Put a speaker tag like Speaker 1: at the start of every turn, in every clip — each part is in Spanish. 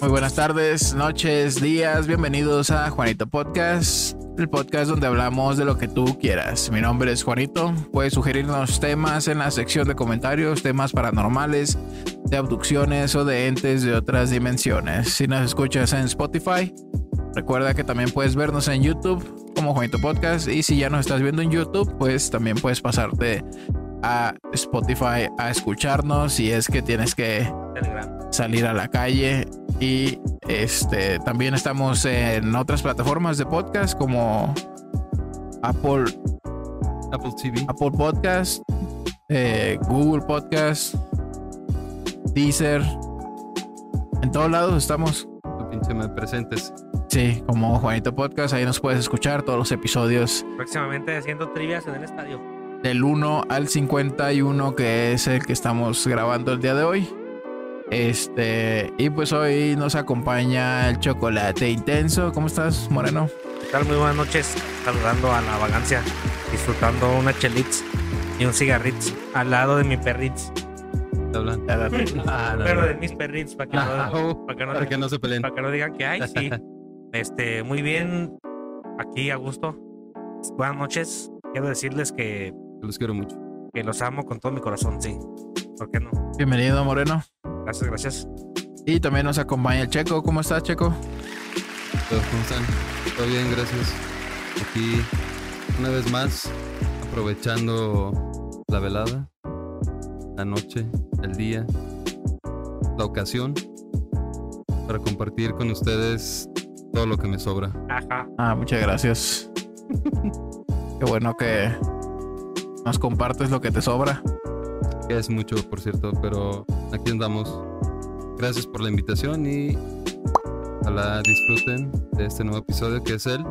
Speaker 1: Muy buenas tardes, noches, días, bienvenidos a Juanito Podcast, el podcast donde hablamos de lo que tú quieras. Mi nombre es Juanito, puedes sugerirnos temas en la sección de comentarios, temas paranormales, de abducciones o de entes de otras dimensiones. Si nos escuchas en Spotify, recuerda que también puedes vernos en YouTube como Juanito Podcast y si ya nos estás viendo en YouTube, pues también puedes pasarte a Spotify a escucharnos si es que tienes que salir a la calle y este también estamos en otras plataformas de podcast como Apple
Speaker 2: Apple TV.
Speaker 1: Apple Podcast, eh, Google Podcast, Deezer. En todos lados estamos.
Speaker 2: Tu pinche me presentes.
Speaker 1: Sí, como Juanito Podcast, ahí nos puedes escuchar todos los episodios
Speaker 3: Próximamente haciendo trivias en el estadio.
Speaker 1: del 1 al 51, que es el que estamos grabando el día de hoy. Este, y pues hoy nos acompaña el chocolate intenso. ¿Cómo estás, Moreno?
Speaker 3: ¿Qué tal? Muy buenas noches. Saludando a la vagancia, disfrutando una chelitz y un cigarritz al lado de mi perritz.
Speaker 2: Ah, no,
Speaker 3: Pero de mis perritz, para que,
Speaker 2: Ah,
Speaker 3: no,
Speaker 2: oh,
Speaker 3: para que no,
Speaker 2: para que no se peleen.
Speaker 3: para que no digan que hay, sí. Este, muy bien, aquí a gusto. Buenas noches. Quiero decirles que,
Speaker 2: Los quiero mucho.
Speaker 3: que los amo con todo mi corazón, sí. ¿Por qué no?
Speaker 1: Bienvenido, Moreno.
Speaker 3: Gracias, gracias.
Speaker 1: Y también nos acompaña el Checo. ¿Cómo estás, Checo?
Speaker 2: ¿Todos cómo están? Todo bien, gracias. Aquí, una vez más, aprovechando la velada, la noche, el día, la ocasión, para compartir con ustedes todo lo que me sobra.
Speaker 3: Ajá.
Speaker 1: Ah, muchas gracias. Qué bueno que nos compartes lo que te sobra.
Speaker 2: Que es mucho, por cierto, pero aquí andamos. Gracias por la invitación y ojalá disfruten de este nuevo episodio que es el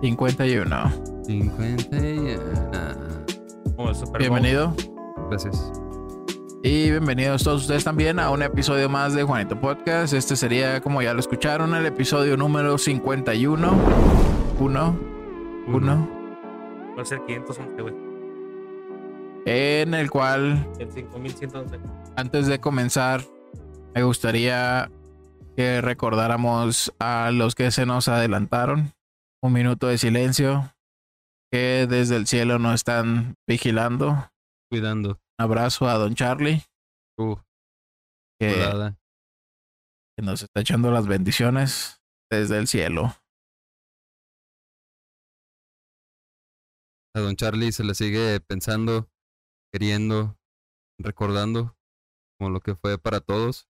Speaker 1: 51.
Speaker 2: 51.
Speaker 3: Como el Super Bowl.
Speaker 1: Bienvenido.
Speaker 2: Gracias.
Speaker 1: Y bienvenidos todos ustedes también a un episodio más de Juanito Podcast. Este sería, como ya lo escucharon, el episodio número 51. Uno. Uno.
Speaker 3: Va a ser 511, güey.
Speaker 1: En el cual
Speaker 3: El 5111.
Speaker 1: antes de comenzar, me gustaría que recordáramos a los que se nos adelantaron. Un minuto de silencio. Que desde el cielo nos están vigilando. Un
Speaker 2: Cuidando.
Speaker 1: abrazo a Don Charlie,
Speaker 2: Uh,
Speaker 1: que, que nos está echando las bendiciones desde el cielo.
Speaker 2: A don Charlie se le sigue pensando, queriendo, recordando, como lo que fue para todos.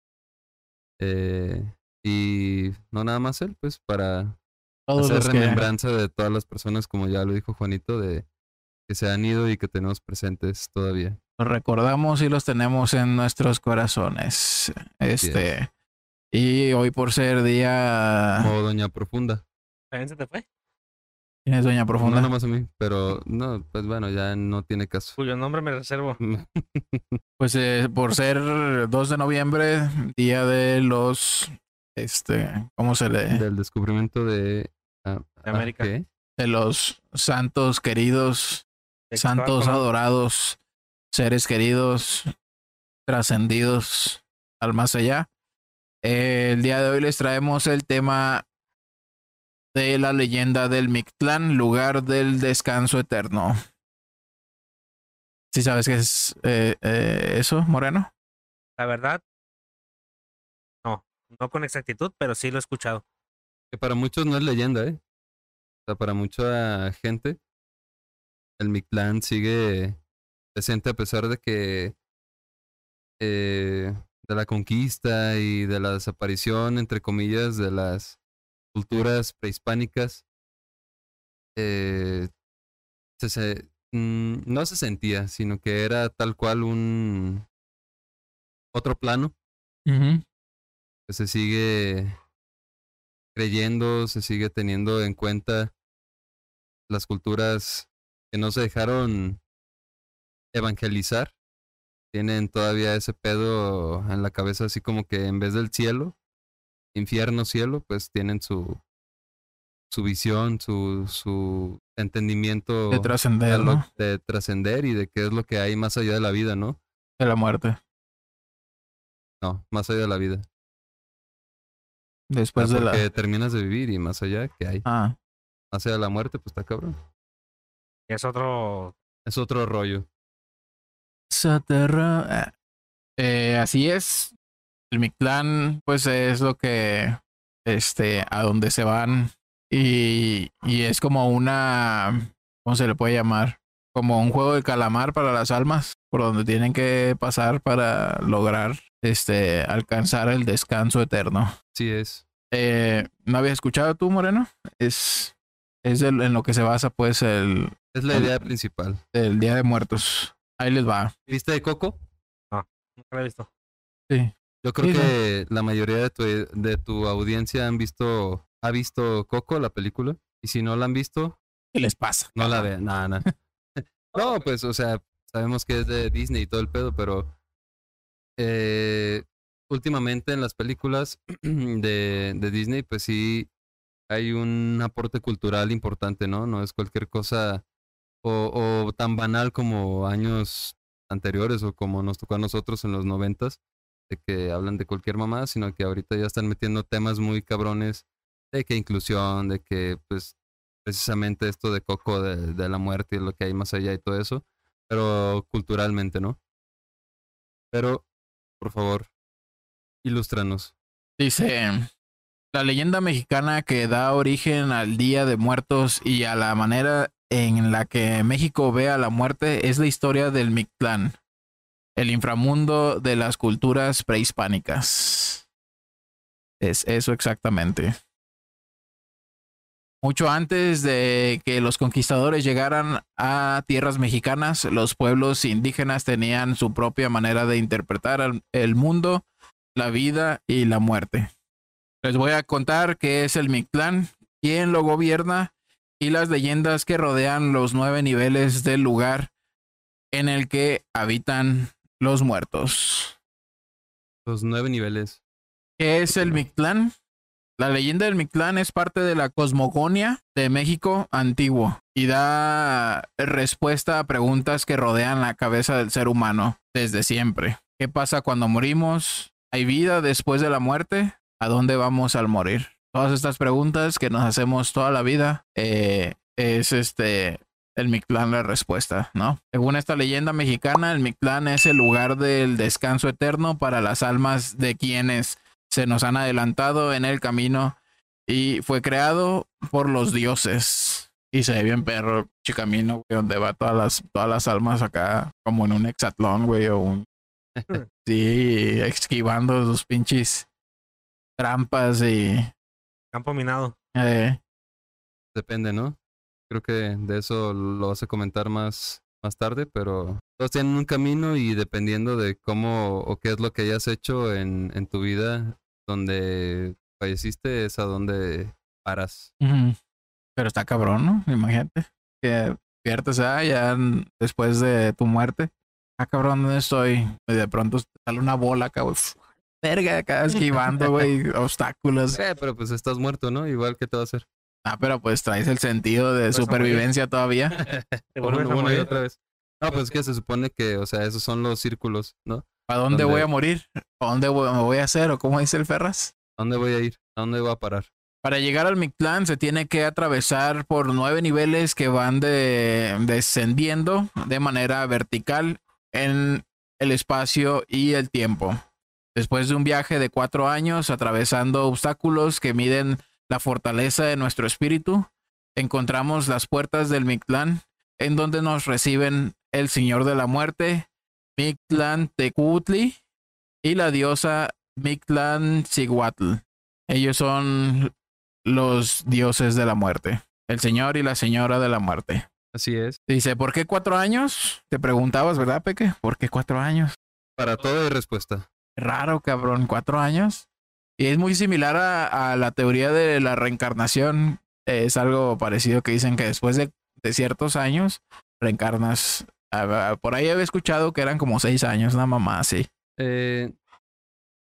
Speaker 2: Eh, y no nada más él, pues para
Speaker 1: Todos
Speaker 2: hacer
Speaker 1: que,
Speaker 2: remembranza de todas las personas, como ya lo dijo Juanito, de que se han ido y que tenemos presentes todavía.
Speaker 1: los recordamos y los tenemos en nuestros corazones. Este. Y hoy por ser día.
Speaker 2: Como Doña Profunda.
Speaker 3: ¿También se te fue?
Speaker 1: ¿Quién es Doña Profunda?
Speaker 2: No nomás a mí, pero no, pues bueno, ya no tiene caso.
Speaker 3: Cuyo nombre me reservo.
Speaker 1: Pues eh, por ser 2 de noviembre, día de los. Este. ¿Cómo se le.?
Speaker 2: Del descubrimiento de... ah,
Speaker 3: De América.
Speaker 2: ah, ¿qué?
Speaker 1: De los santos queridos, santos adorados, seres queridos, trascendidos al más allá. Eh, el día de hoy les traemos el tema de la leyenda del Mictlán, lugar del descanso eterno. ¿Sí sabes qué es eh, eh, eso, Moreno?
Speaker 3: La verdad, no. No con exactitud, pero sí lo he escuchado.
Speaker 2: Que para muchos no es leyenda, ¿eh? O sea, para mucha gente, el Mictlán sigue presente a pesar de que eh, de la conquista y de la desaparición, entre comillas, de las culturas prehispánicas, eh, se, se- mm, no se sentía, sino que era tal cual un otro plano que se sigue creyendo, se sigue teniendo en cuenta las culturas que no se dejaron evangelizar. Tienen todavía ese pedo en la cabeza, así como que en vez del cielo, infierno, cielo, pues tienen su, su visión, su, su entendimiento
Speaker 1: De trascender, ¿no?
Speaker 2: de trascender y de qué es lo que hay más allá de la vida, ¿no?
Speaker 1: De la muerte.
Speaker 2: No, más allá de la vida.
Speaker 1: Después de la.
Speaker 2: porque terminas de vivir y más allá, ¿qué hay?
Speaker 1: Ah,
Speaker 2: Más allá de la muerte, pues está cabrón.
Speaker 3: Es otro.
Speaker 2: Es otro rollo.
Speaker 1: Soterra- ah. Eh, así es. El Mictlán, pues es lo que. Este, a donde se van. Y, y es como una. ¿Cómo se le puede llamar? Como un juego de calamar para las almas. Por donde tienen que pasar para lograr. Este, alcanzar el descanso eterno.
Speaker 2: Sí es.
Speaker 1: Eh, ¿No habías escuchado tú, Moreno? Es. Es en lo que se basa, pues, el,
Speaker 2: Es la
Speaker 1: El-
Speaker 2: idea principal.
Speaker 1: el Día de Muertos. Ahí les va.
Speaker 2: ¿Viste de Coco?
Speaker 3: Nunca lo he visto.
Speaker 1: Sí.
Speaker 2: Yo creo
Speaker 1: Sí,
Speaker 2: que la mayoría de tu, de tu audiencia han visto, ha visto Coco, la película. Y si no la han visto,
Speaker 1: ¿Qué les pasa?
Speaker 2: no la vean. Nada, nada. No, pues, o sea, sabemos que es de Disney y todo el pedo, pero eh, últimamente en las películas de, de Disney, pues sí hay un aporte cultural importante, ¿no? No es cualquier cosa o, o tan banal como años anteriores o como nos tocó a nosotros en los noventas, de que hablan de cualquier mamá, sino que ahorita ya están metiendo temas muy cabrones de que inclusión, de que pues precisamente esto de Coco, de, de la muerte y lo que hay más allá y todo eso, pero culturalmente, ¿no? Pero, por favor, ilústranos.
Speaker 1: Dice, la leyenda mexicana que da origen al Día de Muertos y a la manera en la que México ve a la muerte es la historia del Mictlán, el inframundo de las culturas prehispánicas. Es eso exactamente. Mucho antes de que los conquistadores llegaran a tierras mexicanas, los pueblos indígenas tenían su propia manera de interpretar el mundo la vida y la muerte. Les voy a contar qué es el Mictlán, quién lo gobierna y las leyendas que rodean los nueve niveles del lugar en el que habitan los muertos.
Speaker 2: Los nueve niveles.
Speaker 1: ¿Qué es el Mictlán? La leyenda del Mictlán es parte de la cosmogonia de México antiguo y da respuesta a preguntas que rodean la cabeza del ser humano desde siempre. ¿Qué pasa cuando morimos? ¿Hay vida después de la muerte? ¿A dónde vamos al morir? Todas estas preguntas que nos hacemos toda la vida eh, es este el Mictlán la respuesta, ¿no? Según esta leyenda mexicana, el Mictlán es el lugar del descanso eterno para las almas de quienes se nos han adelantado en el camino y fue creado por los dioses. Y se ve bien perro el camino, güey, donde va todas las, todas las almas acá, como en un hexatlón, güey, o un... Sí, esquivando sus pinches trampas y...
Speaker 3: Campo minado.
Speaker 1: eh,
Speaker 2: Depende, ¿no? Creo que de eso lo vas a comentar más, más tarde, pero todos tienen un camino y dependiendo de cómo o qué es lo que hayas hecho en, en tu vida, donde falleciste es a donde paras.
Speaker 1: Pero está cabrón, ¿no? Imagínate. Que despiertas ah, ya después de tu muerte. Ah, cabrón, ¿dónde estoy? Y de pronto sale una bola acá, güey. Verga, acá esquivando, güey, obstáculos.
Speaker 2: Eh, pero pues estás muerto, ¿no? Igual que te va a hacer.
Speaker 1: Ah, pero pues traes el sentido de supervivencia todavía.
Speaker 2: Y
Speaker 3: morir.
Speaker 2: otra vez. No, pues es que se supone que, o sea, esos son los círculos, ¿no?
Speaker 1: ¿A dónde
Speaker 2: ¿Dónde?
Speaker 1: voy a morir? ¿A dónde voy- me voy a hacer? ¿O cómo dice el Ferraz?
Speaker 2: ¿A dónde voy a ir? ¿A dónde voy a parar?
Speaker 1: Para llegar al Mictlán se tiene que atravesar por nueve niveles que van de, descendiendo de manera vertical en el espacio y el tiempo. Después de un viaje de cuatro años atravesando obstáculos que miden la fortaleza de nuestro espíritu, encontramos las puertas del Mictlán, en donde nos reciben el Señor de la Muerte, Mictlán Tecutli, y la diosa Mictlán Ciguatl. Ellos son los dioses de la muerte, el Señor y la Señora de la Muerte.
Speaker 2: Así es.
Speaker 1: Dice, ¿por qué cuatro años? Te preguntabas, ¿verdad, Peque? ¿Por qué cuatro años?
Speaker 2: Para todo hay respuesta.
Speaker 1: Raro, cabrón, cuatro años. Y es muy similar a, a la teoría de la reencarnación. Es algo parecido que dicen que después de, de ciertos años reencarnas. Ah, ah, Por ahí había escuchado que eran como seis años, una mamá así.
Speaker 2: Eh,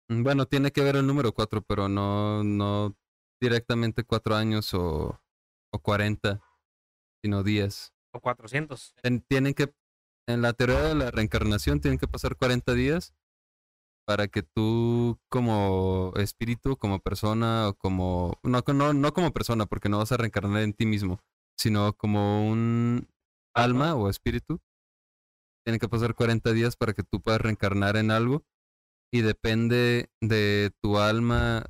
Speaker 2: bueno, tiene que ver el número cuatro, pero no, no directamente cuatro años o, o 40, sino 10.
Speaker 3: O 400.
Speaker 2: En- tienen que, en la teoría de la reencarnación, tienen que pasar 40 días para que tú como espíritu, como persona o como... No, no, no como persona, porque no vas a reencarnar en ti mismo, sino como un alma o espíritu. Tiene que pasar 40 días para que tú puedas reencarnar en algo y depende de tu alma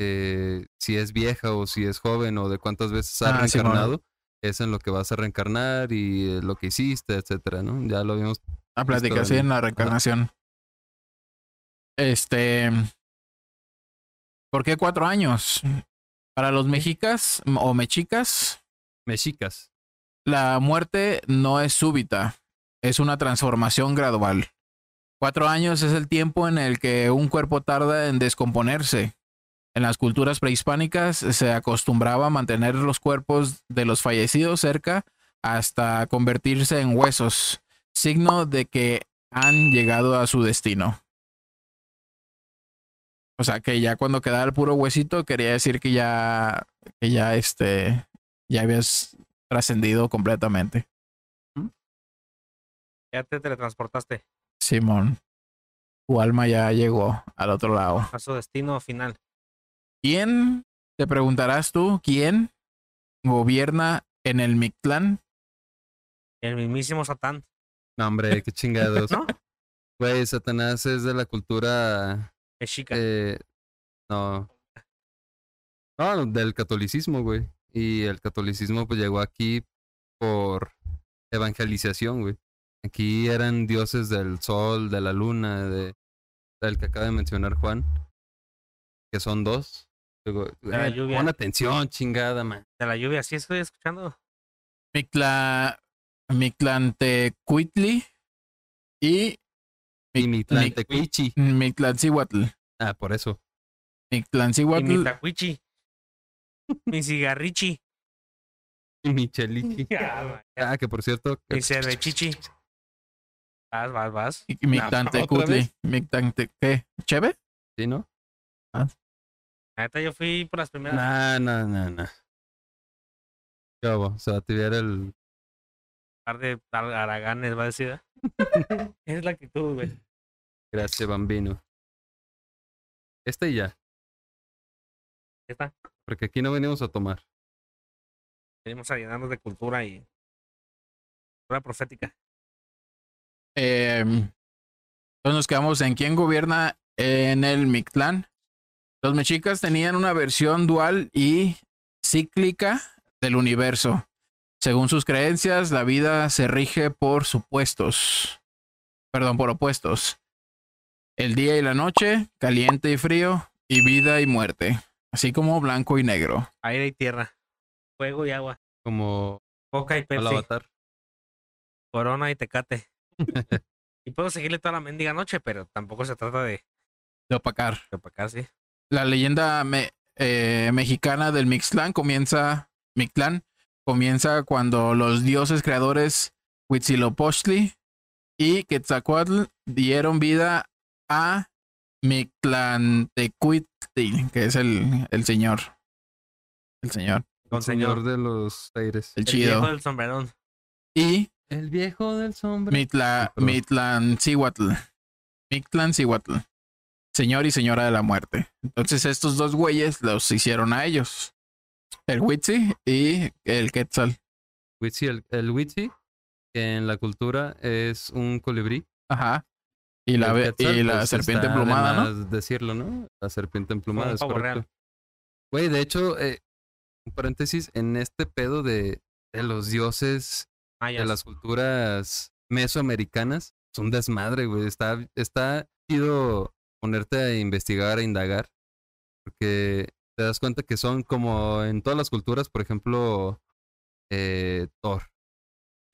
Speaker 2: eh, si es vieja o si es joven o de cuántas veces has
Speaker 1: Ah,
Speaker 2: reencarnado, es en lo que vas a reencarnar y eh, lo que hiciste, etcétera, ¿no? Ya lo vimos.
Speaker 1: La plática, sí,
Speaker 2: bien.
Speaker 1: en la reencarnación. Este. ¿Por qué cuatro años? Para los mexicas o mexicas,
Speaker 2: Mexicas.
Speaker 1: la muerte no es súbita, es una transformación gradual. Cuatro años es el tiempo en el que un cuerpo tarda en descomponerse. En las culturas prehispánicas se acostumbraba a mantener los cuerpos de los fallecidos cerca hasta convertirse en huesos, signo de que han llegado a su destino. O sea que ya cuando quedaba el puro huesito quería decir que ya, que ya este, ya habías trascendido completamente.
Speaker 3: Ya te teletransportaste
Speaker 1: Simón, tu alma ya llegó al otro lado.
Speaker 3: a su destino final.
Speaker 1: ¿Quién, te preguntarás tú, quién gobierna en el Mictlán?
Speaker 3: El mismísimo Satán,
Speaker 2: No, hombre, qué chingados.
Speaker 3: ¿no?
Speaker 2: Güey, Satanás es de la cultura.
Speaker 3: Mexica.
Speaker 2: eh, no. No, del catolicismo, güey. Y el catolicismo pues llegó aquí por evangelización, güey. Aquí eran dioses del sol, de la luna, de del que acaba de mencionar Juan, que son dos. Luego,
Speaker 3: la
Speaker 2: eh,
Speaker 3: lluvia.
Speaker 2: pon atención, chingada, man.
Speaker 3: De la lluvia, sí estoy escuchando.
Speaker 1: Mictla, Mictlantecuitli y
Speaker 2: Y mi
Speaker 1: Mic-
Speaker 2: Tlantecuichi.
Speaker 1: Mictlancihuatl.
Speaker 2: Ah, por eso.
Speaker 1: Mictlancihuatl.
Speaker 3: tacuichi. mi cigarrichi.
Speaker 2: Y mi chelichi.
Speaker 3: Ah,
Speaker 2: Ah, que por cierto.
Speaker 3: mi cervechichi. Vas, vas, vas.
Speaker 1: y Mictantecutli. Mictante, ¿qué? ¿Cheve?
Speaker 2: ¿Sí, no?
Speaker 3: La neta, yo fui por las primeras.
Speaker 2: No, no, no, no. ¿Qué hubo? Se va a tirar el.
Speaker 3: par de ar- araganes, va a decir. es la actitud, güey.
Speaker 2: Gracias, bambino. Este y ya,
Speaker 3: Ya está.
Speaker 2: porque aquí no venimos a tomar.
Speaker 3: Venimos a llenarnos de cultura y. Cultura profética.
Speaker 1: Eh, entonces nos quedamos en quién gobierna en el Mictlán. Los mexicas tenían una versión dual y cíclica del universo. Según sus creencias, la vida se rige por supuestos. Perdón, por opuestos. El día y la noche, caliente y frío, y vida y muerte. Así como blanco y negro.
Speaker 3: Aire y tierra. Fuego y agua.
Speaker 2: Como
Speaker 3: Coca y
Speaker 2: al
Speaker 3: Pepsi.
Speaker 2: avatar.
Speaker 3: Corona y Tecate. y puedo seguirle toda la mendiga noche, pero tampoco se trata de,
Speaker 1: De opacar.
Speaker 3: de opacar, sí.
Speaker 1: la leyenda me- eh, mexicana del Mixtlán comienza, Mictlán comienza cuando los dioses creadores Huitzilopochtli y Quetzalcoatl dieron vida a Mictlantecuhtli, que es el, el señor. El señor.
Speaker 2: El señor de los aires.
Speaker 1: El
Speaker 3: El viejo
Speaker 1: chido.
Speaker 3: del sombrerón.
Speaker 1: Y
Speaker 2: El viejo del sombrero.
Speaker 1: Mitla. Mitlancihuatl. Mictlancihuatl. Señor y señora de la muerte. Entonces estos dos güeyes los hicieron a ellos. El Huitzi y el Quetzal.
Speaker 2: Witsi, el, el Witsi, que en la cultura es un colibrí.
Speaker 1: Ajá. Y la,
Speaker 2: El
Speaker 1: ve-
Speaker 2: Quetzal,
Speaker 1: y la
Speaker 2: pues,
Speaker 1: serpiente emplumada, ¿no?
Speaker 2: decirlo, ¿no? La serpiente emplumada, es
Speaker 3: real.
Speaker 2: Güey, de hecho, eh, un paréntesis, en este pedo de, de los dioses
Speaker 3: Mayas.
Speaker 2: de las culturas mesoamericanas, es un desmadre, güey. Está, está chido ponerte a investigar, a indagar, porque te das cuenta que son como en todas las culturas, por ejemplo, eh, Thor.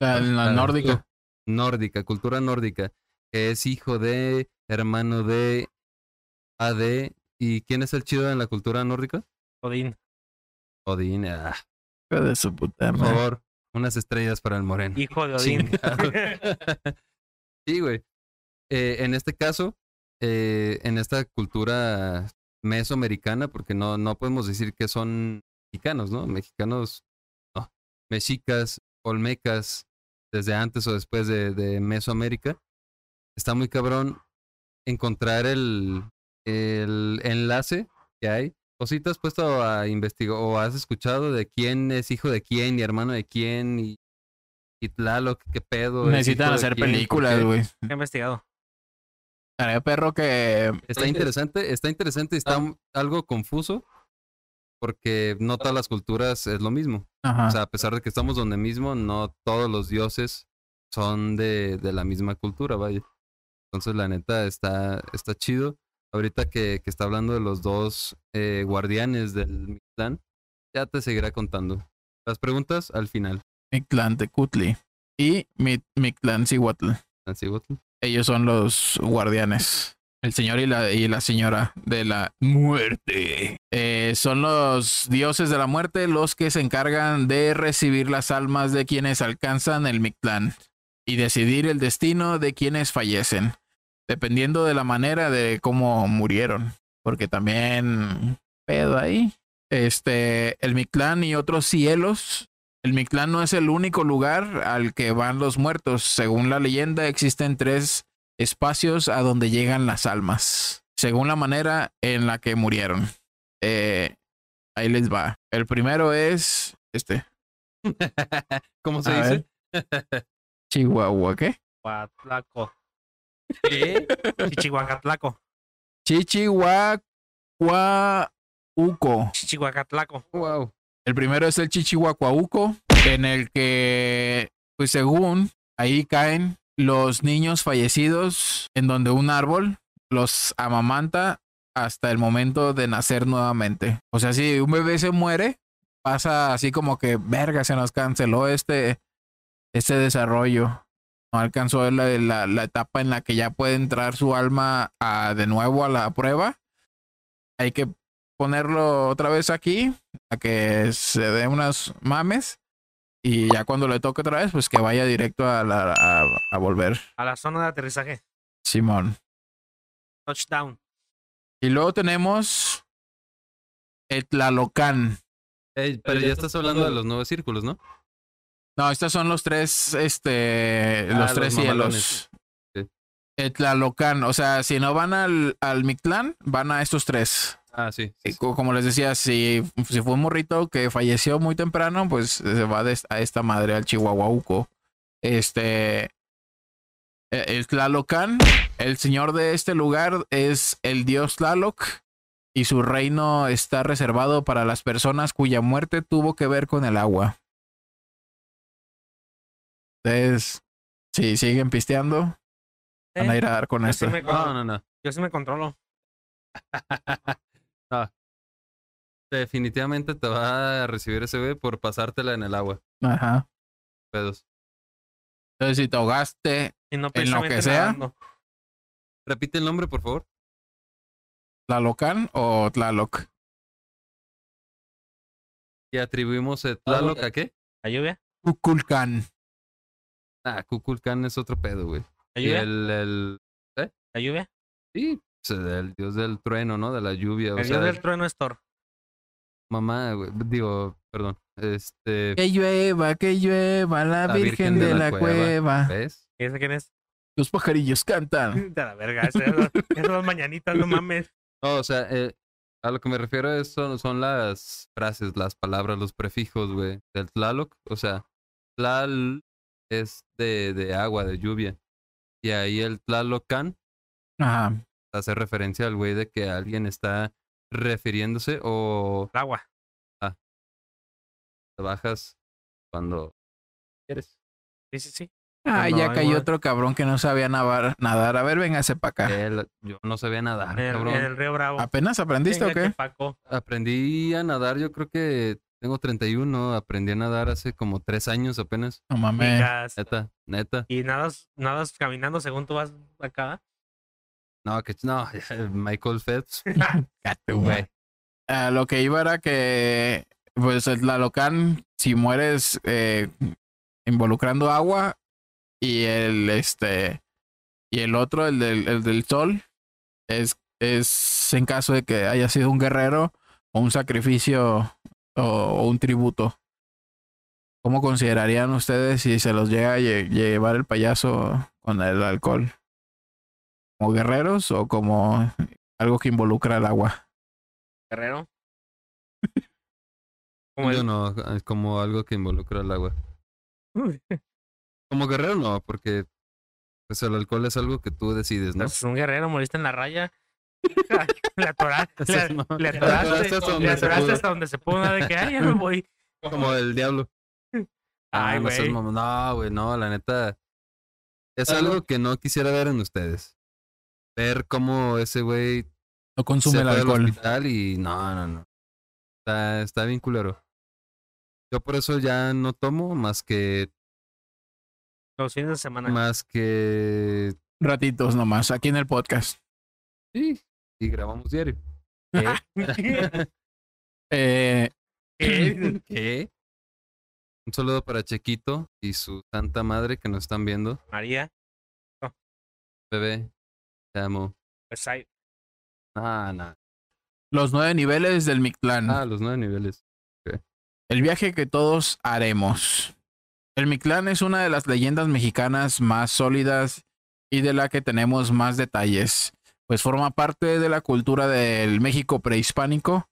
Speaker 1: La, la nórdica.
Speaker 2: Nórdica, cultura nórdica, que es hijo de, hermano de, AD. ¿Y quién es el chido en la cultura nórdica?
Speaker 3: Odín.
Speaker 2: Odín. ah,
Speaker 1: Hijo de su puta
Speaker 2: por favor, unas estrellas para el moreno.
Speaker 3: Hijo de Odín.
Speaker 2: Sí, güey. Eh, en este caso, eh, en esta cultura mesoamericana, porque no, no podemos decir que son mexicanos, ¿no? Mexicanos, no. Mexicas, olmecas, desde antes o después de, de Mesoamérica. Está muy cabrón encontrar el, el enlace que hay. O si te has puesto a investigar o has escuchado de quién es hijo de quién y hermano de quién y, y Tlaloc, qué pedo. es
Speaker 1: Necesitan hacer películas, güey.
Speaker 3: He investigado.
Speaker 1: Haré perro que.
Speaker 2: Está interesante, está interesante y está un- algo confuso porque no todas las culturas es lo mismo.
Speaker 1: Ajá.
Speaker 2: O sea, a pesar de que estamos donde mismo, no todos los dioses son de, de la misma cultura, vaya. Entonces, la neta, está, está chido. Ahorita que, que está hablando de los dos eh, guardianes del Mictlán, ya te seguirá contando. Las preguntas al final.
Speaker 1: Mictlán Tecutli y Mi- Mictlán Cihuatl. Ellos son los guardianes. El señor y la, y la señora de la muerte. Eh, son los dioses de la muerte los que se encargan de recibir las almas de quienes alcanzan el Mictlán y decidir el destino de quienes fallecen, dependiendo de la manera de cómo murieron. Porque también pedo ahí. Este, el Mictlán y otros cielos el Mictlán no es el único lugar al que van los muertos. Según la leyenda, existen tres espacios a donde llegan las almas, según la manera en la que murieron. Eh, ahí les va. El primero es este,
Speaker 2: ¿Cómo se
Speaker 1: A
Speaker 2: dice?
Speaker 1: Chihuahua, ¿qué?
Speaker 3: Huatlaco.
Speaker 2: ¿Qué?
Speaker 3: Chichihuacatlaco.
Speaker 1: Chichihuacuauco.
Speaker 3: Chichihuacatlaco.
Speaker 2: wow.
Speaker 1: El primero es el Chichihuacuauco, en el que, pues según, ahí caen los niños fallecidos, en donde un árbol los amamanta hasta el momento de nacer nuevamente. O sea, si un bebé se muere, pasa así como que, verga, se nos canceló este, este desarrollo. No alcanzó la, la, la etapa en la que ya puede entrar su alma a, de nuevo a la prueba. Hay que ponerlo otra vez aquí a que se dé unas mames y ya cuando le toque otra vez, pues que vaya directo a, la, a, a volver.
Speaker 3: A la zona de aterrizaje.
Speaker 1: Simón.
Speaker 3: Touchdown.
Speaker 1: Y luego tenemos el Tlalocan.
Speaker 2: Ey, pero ya estás hablando de los nueve círculos, ¿no?
Speaker 1: No, estos son los tres, este,
Speaker 2: Ah,
Speaker 1: los
Speaker 2: los
Speaker 1: tres
Speaker 2: mamalones.
Speaker 1: cielos.
Speaker 2: Sí.
Speaker 1: El Tlalocan, o sea, si no van al, al Mictlán, van a estos tres.
Speaker 2: Ah, sí. sí,
Speaker 1: como les decía, si, si fue un morrito que falleció muy temprano, pues se va de- a esta madre, al Chihuahuauco. Este. eh, El Tlalocan, el señor de este lugar es el dios Tlaloc. Y su reino está reservado para las personas cuya muerte tuvo que ver con el agua. Ustedes, si siguen pisteando, van a
Speaker 3: Eh,
Speaker 1: ir a dar con
Speaker 3: yo,
Speaker 1: esto.
Speaker 3: sí me
Speaker 2: No, no, no.
Speaker 3: yo sí me controlo.
Speaker 2: No. Definitivamente te va a recibir ese bebé por pasártela en el agua.
Speaker 1: Ajá.
Speaker 2: Pedos.
Speaker 1: Entonces, si te ahogaste
Speaker 3: Y no
Speaker 1: En lo que sea.
Speaker 3: nadando.
Speaker 2: Repite el nombre, por favor.
Speaker 1: Tlalocan o Tlaloc.
Speaker 2: Y atribuimos el Tlaloc a qué?
Speaker 3: ¿La lluvia?
Speaker 1: Kukulkan.
Speaker 2: Ah, Kukulkan es otro pedo, güey.
Speaker 3: ¿La
Speaker 2: Y
Speaker 3: lluvia?
Speaker 2: el, el.
Speaker 3: ¿La lluvia?
Speaker 2: Sí, el dios del trueno, ¿no? De la lluvia. O
Speaker 3: El
Speaker 2: sea,
Speaker 3: dios del trueno es Thor.
Speaker 2: mamá, güey. Digo, perdón. Este.
Speaker 1: Que llueva, que llueva la, Virgen, de, la, cueva.
Speaker 2: ¿Ves?
Speaker 3: ¿Y ese quién es?
Speaker 1: Los pajarillos cantan.
Speaker 3: De la verga. Esas las mañanitas, no mames.
Speaker 2: No, o sea, eh, a lo que me refiero es son, son las frases, las palabras, los prefijos, güey, del Tlaloc. O sea, Tlal es de, de agua, de lluvia. Y ahí el Tlalocan
Speaker 1: Ajá.
Speaker 2: Hace referencia al güey de que alguien está refiriéndose o
Speaker 3: El agua.
Speaker 2: te bajas cuando quieres.
Speaker 3: Sí, sí, sí.
Speaker 1: Ah,
Speaker 3: No,
Speaker 1: ya
Speaker 3: hay
Speaker 1: cayó otro cabrón que no sabía nadar. nadar. A ver, véngase para acá.
Speaker 2: Él- yo no sabía nadar,
Speaker 3: En el,
Speaker 2: cabrón.
Speaker 3: el río Bravo.
Speaker 1: ¿Apenas aprendiste o qué?
Speaker 3: Paco.
Speaker 2: Aprendí a nadar, yo creo que tengo 31, aprendí a nadar hace como tres años apenas.
Speaker 1: No mames.
Speaker 2: Neta, neta.
Speaker 3: Y nadas, nadas caminando según tú vas acá.
Speaker 2: No, que no, Michael Phelps,
Speaker 1: güey. Ah, lo que iba era que, pues, el Tlalocan, si mueres eh, involucrando agua y el, este, y el otro, el del, el del sol, es, es en caso de que haya sido un guerrero o un sacrificio o, o un tributo. ¿Cómo considerarían ustedes si se los llega a lle- llevar el payaso con el alcohol? Como guerreros o como algo que involucra el agua?
Speaker 3: Guerrero. Como
Speaker 2: Yo no, es como algo que involucra el agua. Como guerrero no, porque pues el alcohol es algo que tú decides, ¿no?
Speaker 3: Pues, un guerrero, moriste en la raya. le atoraste, le,
Speaker 2: no.
Speaker 3: le
Speaker 2: Le
Speaker 3: atoraste,
Speaker 2: hasta donde
Speaker 3: le
Speaker 2: se
Speaker 3: atoraste
Speaker 2: pudo.
Speaker 3: hasta donde se pudo, ¿no? de que, ay, ya me voy.
Speaker 2: Como el diablo.
Speaker 3: Ay,
Speaker 2: Ah, no,
Speaker 3: güey.
Speaker 2: no, güey, no, la neta. Es
Speaker 1: algo
Speaker 2: que no quisiera ver en ustedes. Ver cómo ese güey
Speaker 1: No
Speaker 2: se
Speaker 1: consume el
Speaker 2: al
Speaker 1: alcohol.
Speaker 2: hospital y no, no, no. Está, está bien culero. Yo por eso ya no tomo más que
Speaker 3: Los fines de semana.
Speaker 2: más que
Speaker 1: Ratitos nomás, aquí en el podcast.
Speaker 2: sí, y grabamos diario.
Speaker 1: Eh,
Speaker 3: ¿Qué?
Speaker 2: ¿Qué? Un saludo para Chequito y su santa madre que nos están viendo.
Speaker 3: María,
Speaker 2: Bebé, te amo.
Speaker 3: pues.
Speaker 2: Ah, nah.
Speaker 1: los nueve niveles del Mictlán.
Speaker 2: Ah, los nueve niveles.
Speaker 1: El viaje que todos haremos. El Mictlán es una de las leyendas mexicanas más sólidas y de la que tenemos más detalles, pues forma parte de la cultura del México prehispánico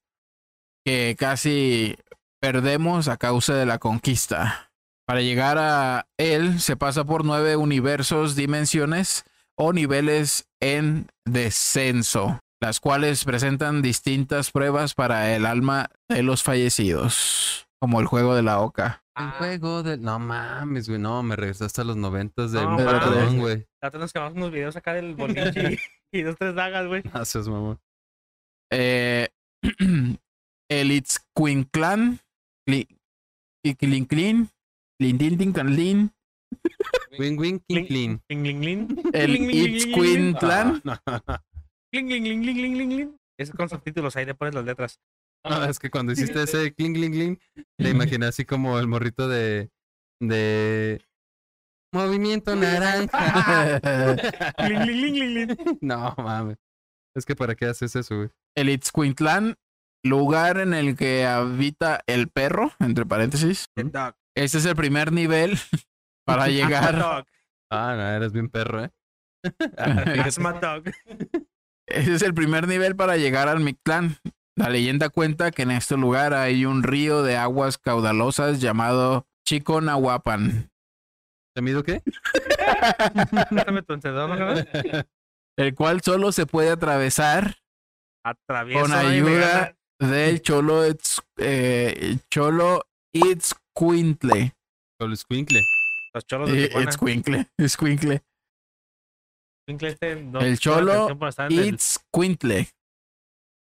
Speaker 1: que casi perdemos a causa de la conquista. Para llegar a él se pasa por nueve universos, dimensiones o niveles en descenso, las cuales presentan distintas pruebas para el alma de los fallecidos, como el juego de la oca.
Speaker 2: El
Speaker 3: Ah.
Speaker 2: juego del. No mames, güey. No, me regresaste a los noventas de
Speaker 3: No,
Speaker 2: perdón, güey.
Speaker 3: Ya tenemos que grabar unos videos acá del boliche y, y dos, tres dagas, güey.
Speaker 2: Gracias, mamá.
Speaker 1: Eh, el Iquilinclin, Lindintincanlin,
Speaker 2: Wing, wing, clean, clean.
Speaker 3: Ling, ling, ling.
Speaker 1: el
Speaker 3: Ling, ling, ling, ling, ling.
Speaker 1: Itzcuintlán,
Speaker 3: Ling, ling, ling, ling, ling, ling, ling. Es con subtítulos, ahí le pones las letras.
Speaker 2: No, es que cuando hiciste ese cling, cling, cling, le imaginé así como el morrito de. de. Movimiento naranja.
Speaker 3: Ling, ling, ling, ling, ling.
Speaker 2: no mames. Es que para qué haces eso, güey.
Speaker 1: el Itzcuintlán, lugar en el que habita el perro, entre paréntesis. Este es el primer nivel para llegar.
Speaker 2: Ah, no, eres bien perro, ¿eh?
Speaker 3: Dog.
Speaker 1: Ese es el primer nivel para llegar al Mictlán. La leyenda cuenta que en este lugar hay un río de aguas caudalosas llamado Chiconahuapan,
Speaker 2: ¿Te mido qué?
Speaker 1: El cual solo se puede atravesar
Speaker 3: Atravieso.
Speaker 1: Con ayuda del Cholo, Itz- eh, Cholo Itzcuintle.
Speaker 2: Solo escuincle.
Speaker 3: Los cholos de Tijuana.
Speaker 1: Itzcuincle, Itzcuincle.
Speaker 3: Escuincle este, no-
Speaker 1: El cholo
Speaker 3: atención por estar en el-
Speaker 1: Itzcuintle.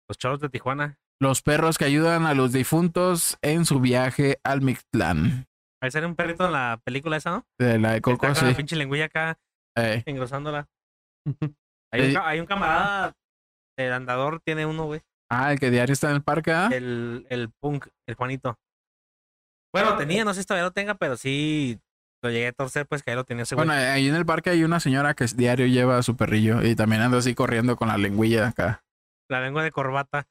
Speaker 3: Los cholos de Tijuana.
Speaker 1: Los perros que ayudan a los difuntos en su viaje al Mictlán.
Speaker 3: Ahí sale un perrito en la película esa, ¿no?
Speaker 1: De la de Coco,
Speaker 3: con la pinche lengüilla acá,
Speaker 1: Eh,
Speaker 3: engrosándola. Hay un,
Speaker 1: Eh,
Speaker 3: hay un camarada, el andador tiene uno, güey.
Speaker 1: Ah, el que diario está en el parque, ¿ah?
Speaker 3: El, el punk, el Juanito. Bueno, tenía, no sé si todavía lo tenga, pero sí lo llegué a torcer, pues que ahí lo tenía ese güey.
Speaker 1: Bueno, ahí en el parque hay una señora que diario lleva a su perrillo y también anda así corriendo con la lengüilla acá.
Speaker 3: La lengua de corbata.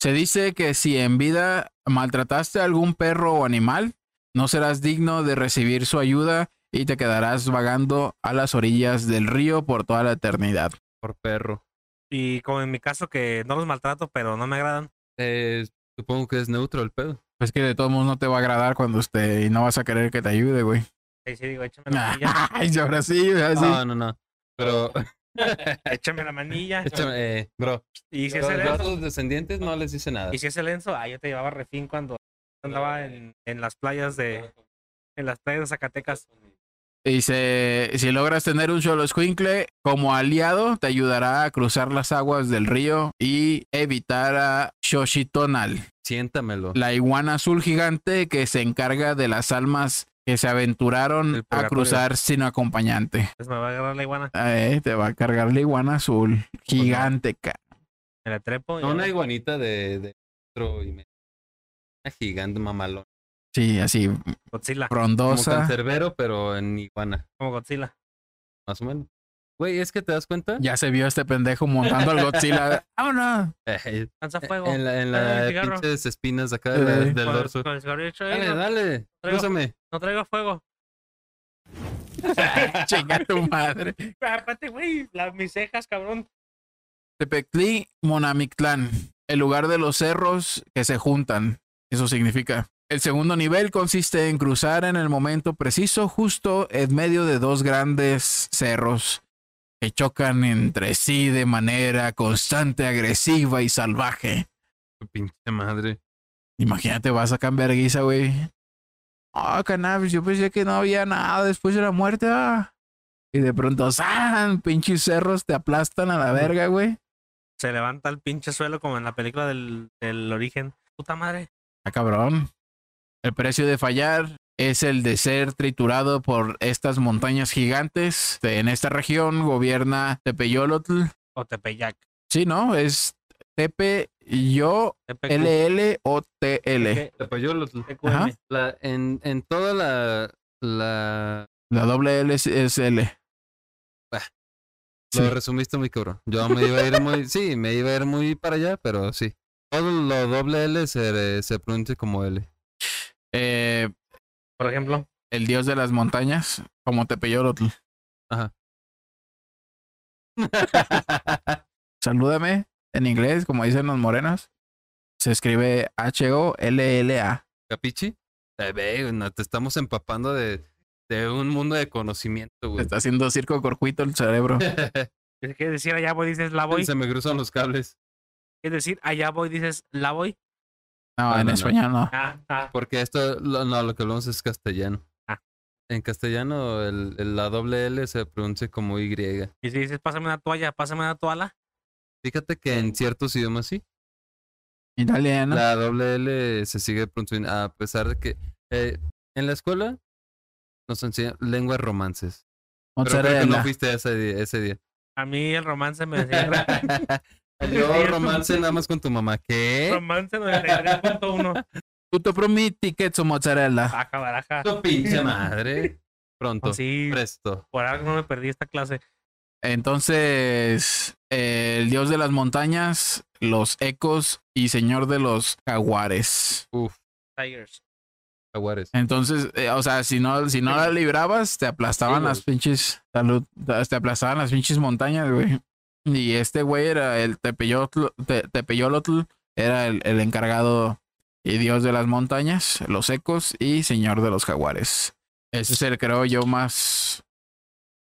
Speaker 1: Se dice que si en vida maltrataste a algún perro o animal, no serás digno de recibir su ayuda y te quedarás vagando a las orillas del río por toda la eternidad.
Speaker 2: Por perro.
Speaker 3: Y como en mi caso, que no los maltrato, pero no me agradan.
Speaker 2: Eh, supongo que es neutro el pedo.
Speaker 1: Pues que de todos modos no te va a agradar cuando usted y no vas a querer que te ayude, güey.
Speaker 3: Ahí sí digo, échame la manilla.
Speaker 1: Ay, ahora sí, ahora sí.
Speaker 2: No, no, no. Pero,
Speaker 3: échame la manilla.
Speaker 2: échame, eh, bro.
Speaker 3: Y si es el Enzo,
Speaker 2: tus descendientes no les dice nada.
Speaker 3: y si es el Enzo, ah, yo te llevaba refín cuando andaba en, en las playas de, en las playas de Zacatecas.
Speaker 1: Dice, si logras tener un solo escuincle como aliado, te ayudará a cruzar las aguas del río y evitar a Xoshitonal,
Speaker 2: Siéntamelo.
Speaker 1: la iguana azul gigante que se encarga de las almas que se aventuraron a cruzar sin acompañante.
Speaker 3: Pues me va a agarrar la iguana.
Speaker 1: Eh, te va a cargar la iguana azul gigante, ca-
Speaker 3: Me la trepo. y
Speaker 2: No, una iguanita de, de metro y medio. Una gigante mamalón.
Speaker 1: Sí, así
Speaker 3: Godzilla.
Speaker 2: Como
Speaker 1: frondosa.
Speaker 2: cancerbero, pero en iguana,
Speaker 3: Como Godzilla.
Speaker 2: más o menos. Güey, es que te das cuenta.
Speaker 1: Ya se vio este pendejo montando al Godzilla. ¡Vámonos!
Speaker 2: Eh,
Speaker 3: Lanza fuego.
Speaker 2: en la, en la pinches espinas acá de la-
Speaker 1: Eh.
Speaker 2: del
Speaker 3: Con-
Speaker 2: dorso.
Speaker 3: con el cigarrillo hecho, "Ey,
Speaker 2: Dale,
Speaker 3: no,
Speaker 2: dale,
Speaker 3: Traigo-
Speaker 2: úsame.
Speaker 3: no traigo fuego.
Speaker 1: Chinga tu madre.
Speaker 3: Aparte, güey, las mis cejas, cabrón.
Speaker 1: Tepectli Monamictlán, el lugar de los cerros que se juntan. Eso significa. El segundo nivel consiste en cruzar en el momento preciso, justo en medio de dos grandes cerros que chocan entre sí de manera constante, agresiva y salvaje.
Speaker 2: Tu pinche madre.
Speaker 1: Imagínate, vas a cambiar guisa, güey. Ah, cannabis, yo pensé que no había nada después de la muerte. ah. Y de pronto, ¡san! Pinches cerros te aplastan a la verga, güey.
Speaker 3: Se levanta el pinche suelo como en la película del, del origen. Puta madre.
Speaker 1: Ah, cabrón. El precio de fallar es el de ser triturado por estas montañas gigantes. En esta región gobierna Tepeyolotl.
Speaker 3: O Tepeyac.
Speaker 1: Sí, ¿no? Es Tepe Yo
Speaker 3: TPQ.
Speaker 1: L O T L.
Speaker 3: ¿Qué?
Speaker 2: Tepeyolotl. La, en, en toda la, la...
Speaker 1: La doble L es, es L. Sí.
Speaker 2: Lo resumiste muy cabrón. Yo me iba a ir muy... Sí, me iba a ir muy para allá, pero sí. Todo lo doble L se, se pronuncia como L.
Speaker 3: Por ejemplo.
Speaker 1: el dios de las montañas, como Tepeyolotl.
Speaker 2: Ajá.
Speaker 1: Salúdame en inglés, como dicen los morenos. Se escribe H-O-L-L-A.
Speaker 2: ¿Capichi? Eh, ve, no, te estamos empapando de, de un mundo de conocimiento, güey.
Speaker 1: Está haciendo circo corcuito el cerebro.
Speaker 3: ¿Qué decir allá voy? Dices la voy.
Speaker 2: Se me cruzan los cables.
Speaker 3: ¿Qué decir allá voy? Dices la voy.
Speaker 1: No,
Speaker 2: No,
Speaker 1: en
Speaker 2: no, no.
Speaker 1: español no.
Speaker 3: Ah, ah.
Speaker 2: Porque esto, lo, no, lo que hablamos es castellano.
Speaker 3: Ah.
Speaker 2: En castellano, el, el- la doble L se pronuncia como Y.
Speaker 3: Y si dices, pásame una toalla, pásame una toalla.
Speaker 2: Fíjate que en ciertos idiomas sí.
Speaker 1: Italiano.
Speaker 2: La doble L se sigue pronunciando, a pesar de que eh, en la escuela nos enseñan lenguas romances. Pero creo que no fuiste ese día. Ese día.
Speaker 3: A mí el romance me decía.
Speaker 2: Yo romance nada más con tu mamá. ¿Qué?
Speaker 3: romance 93.1.
Speaker 1: Tutto prometti che su mozzarella.
Speaker 3: Baja, baraja.
Speaker 2: Tu pinche madre. Pronto.
Speaker 3: Sí,
Speaker 2: Presto.
Speaker 3: por algo no me perdí esta clase.
Speaker 1: Entonces, eh, el dios de las montañas, los ecos y señor de los jaguares.
Speaker 2: Uf,
Speaker 3: Tigers.
Speaker 2: jaguares.
Speaker 1: Entonces, eh, o sea, si no, si no la librabas, te aplastaban
Speaker 2: Sí,
Speaker 1: las pinches salud, te aplastaban las pinches montañas, güey. Y este güey era el Tepeyotl, Te- Tepeyolotl, era el, el encargado y dios de las montañas, los ecos y señor de los jaguares. Ese es el, creo yo, más,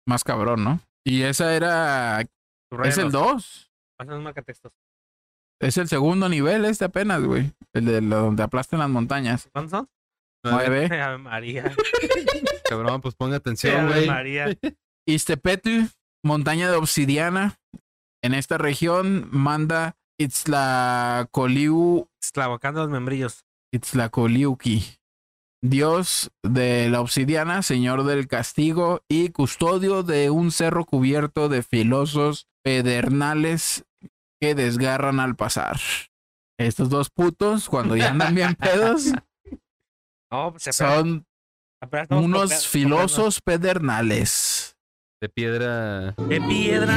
Speaker 1: más cabrón, ¿no? Y esa era, es el
Speaker 3: Subrayalos.
Speaker 1: 2.
Speaker 3: Pasan un marcatextos.
Speaker 1: Es el segundo nivel este apenas, güey. El de lo- donde aplastan las montañas.
Speaker 3: ¿Cuántos son?
Speaker 1: Nueve.
Speaker 3: Ave María.
Speaker 2: Cabrón, pues ponga atención,
Speaker 3: Ave
Speaker 2: güey.
Speaker 3: María.
Speaker 1: Istepetl, montaña de obsidiana. En esta región manda Itzlacoliu,
Speaker 3: Esclavocando los membrillos.
Speaker 1: Itzlacoliuqui, dios de la obsidiana, señor del castigo y custodio de un cerro cubierto de filosos pedernales que desgarran al pasar. Estos dos putos, cuando ya andan bien pedos,
Speaker 3: No, pues se
Speaker 1: son unos filosos pedernales
Speaker 2: De piedra.
Speaker 3: De piedra.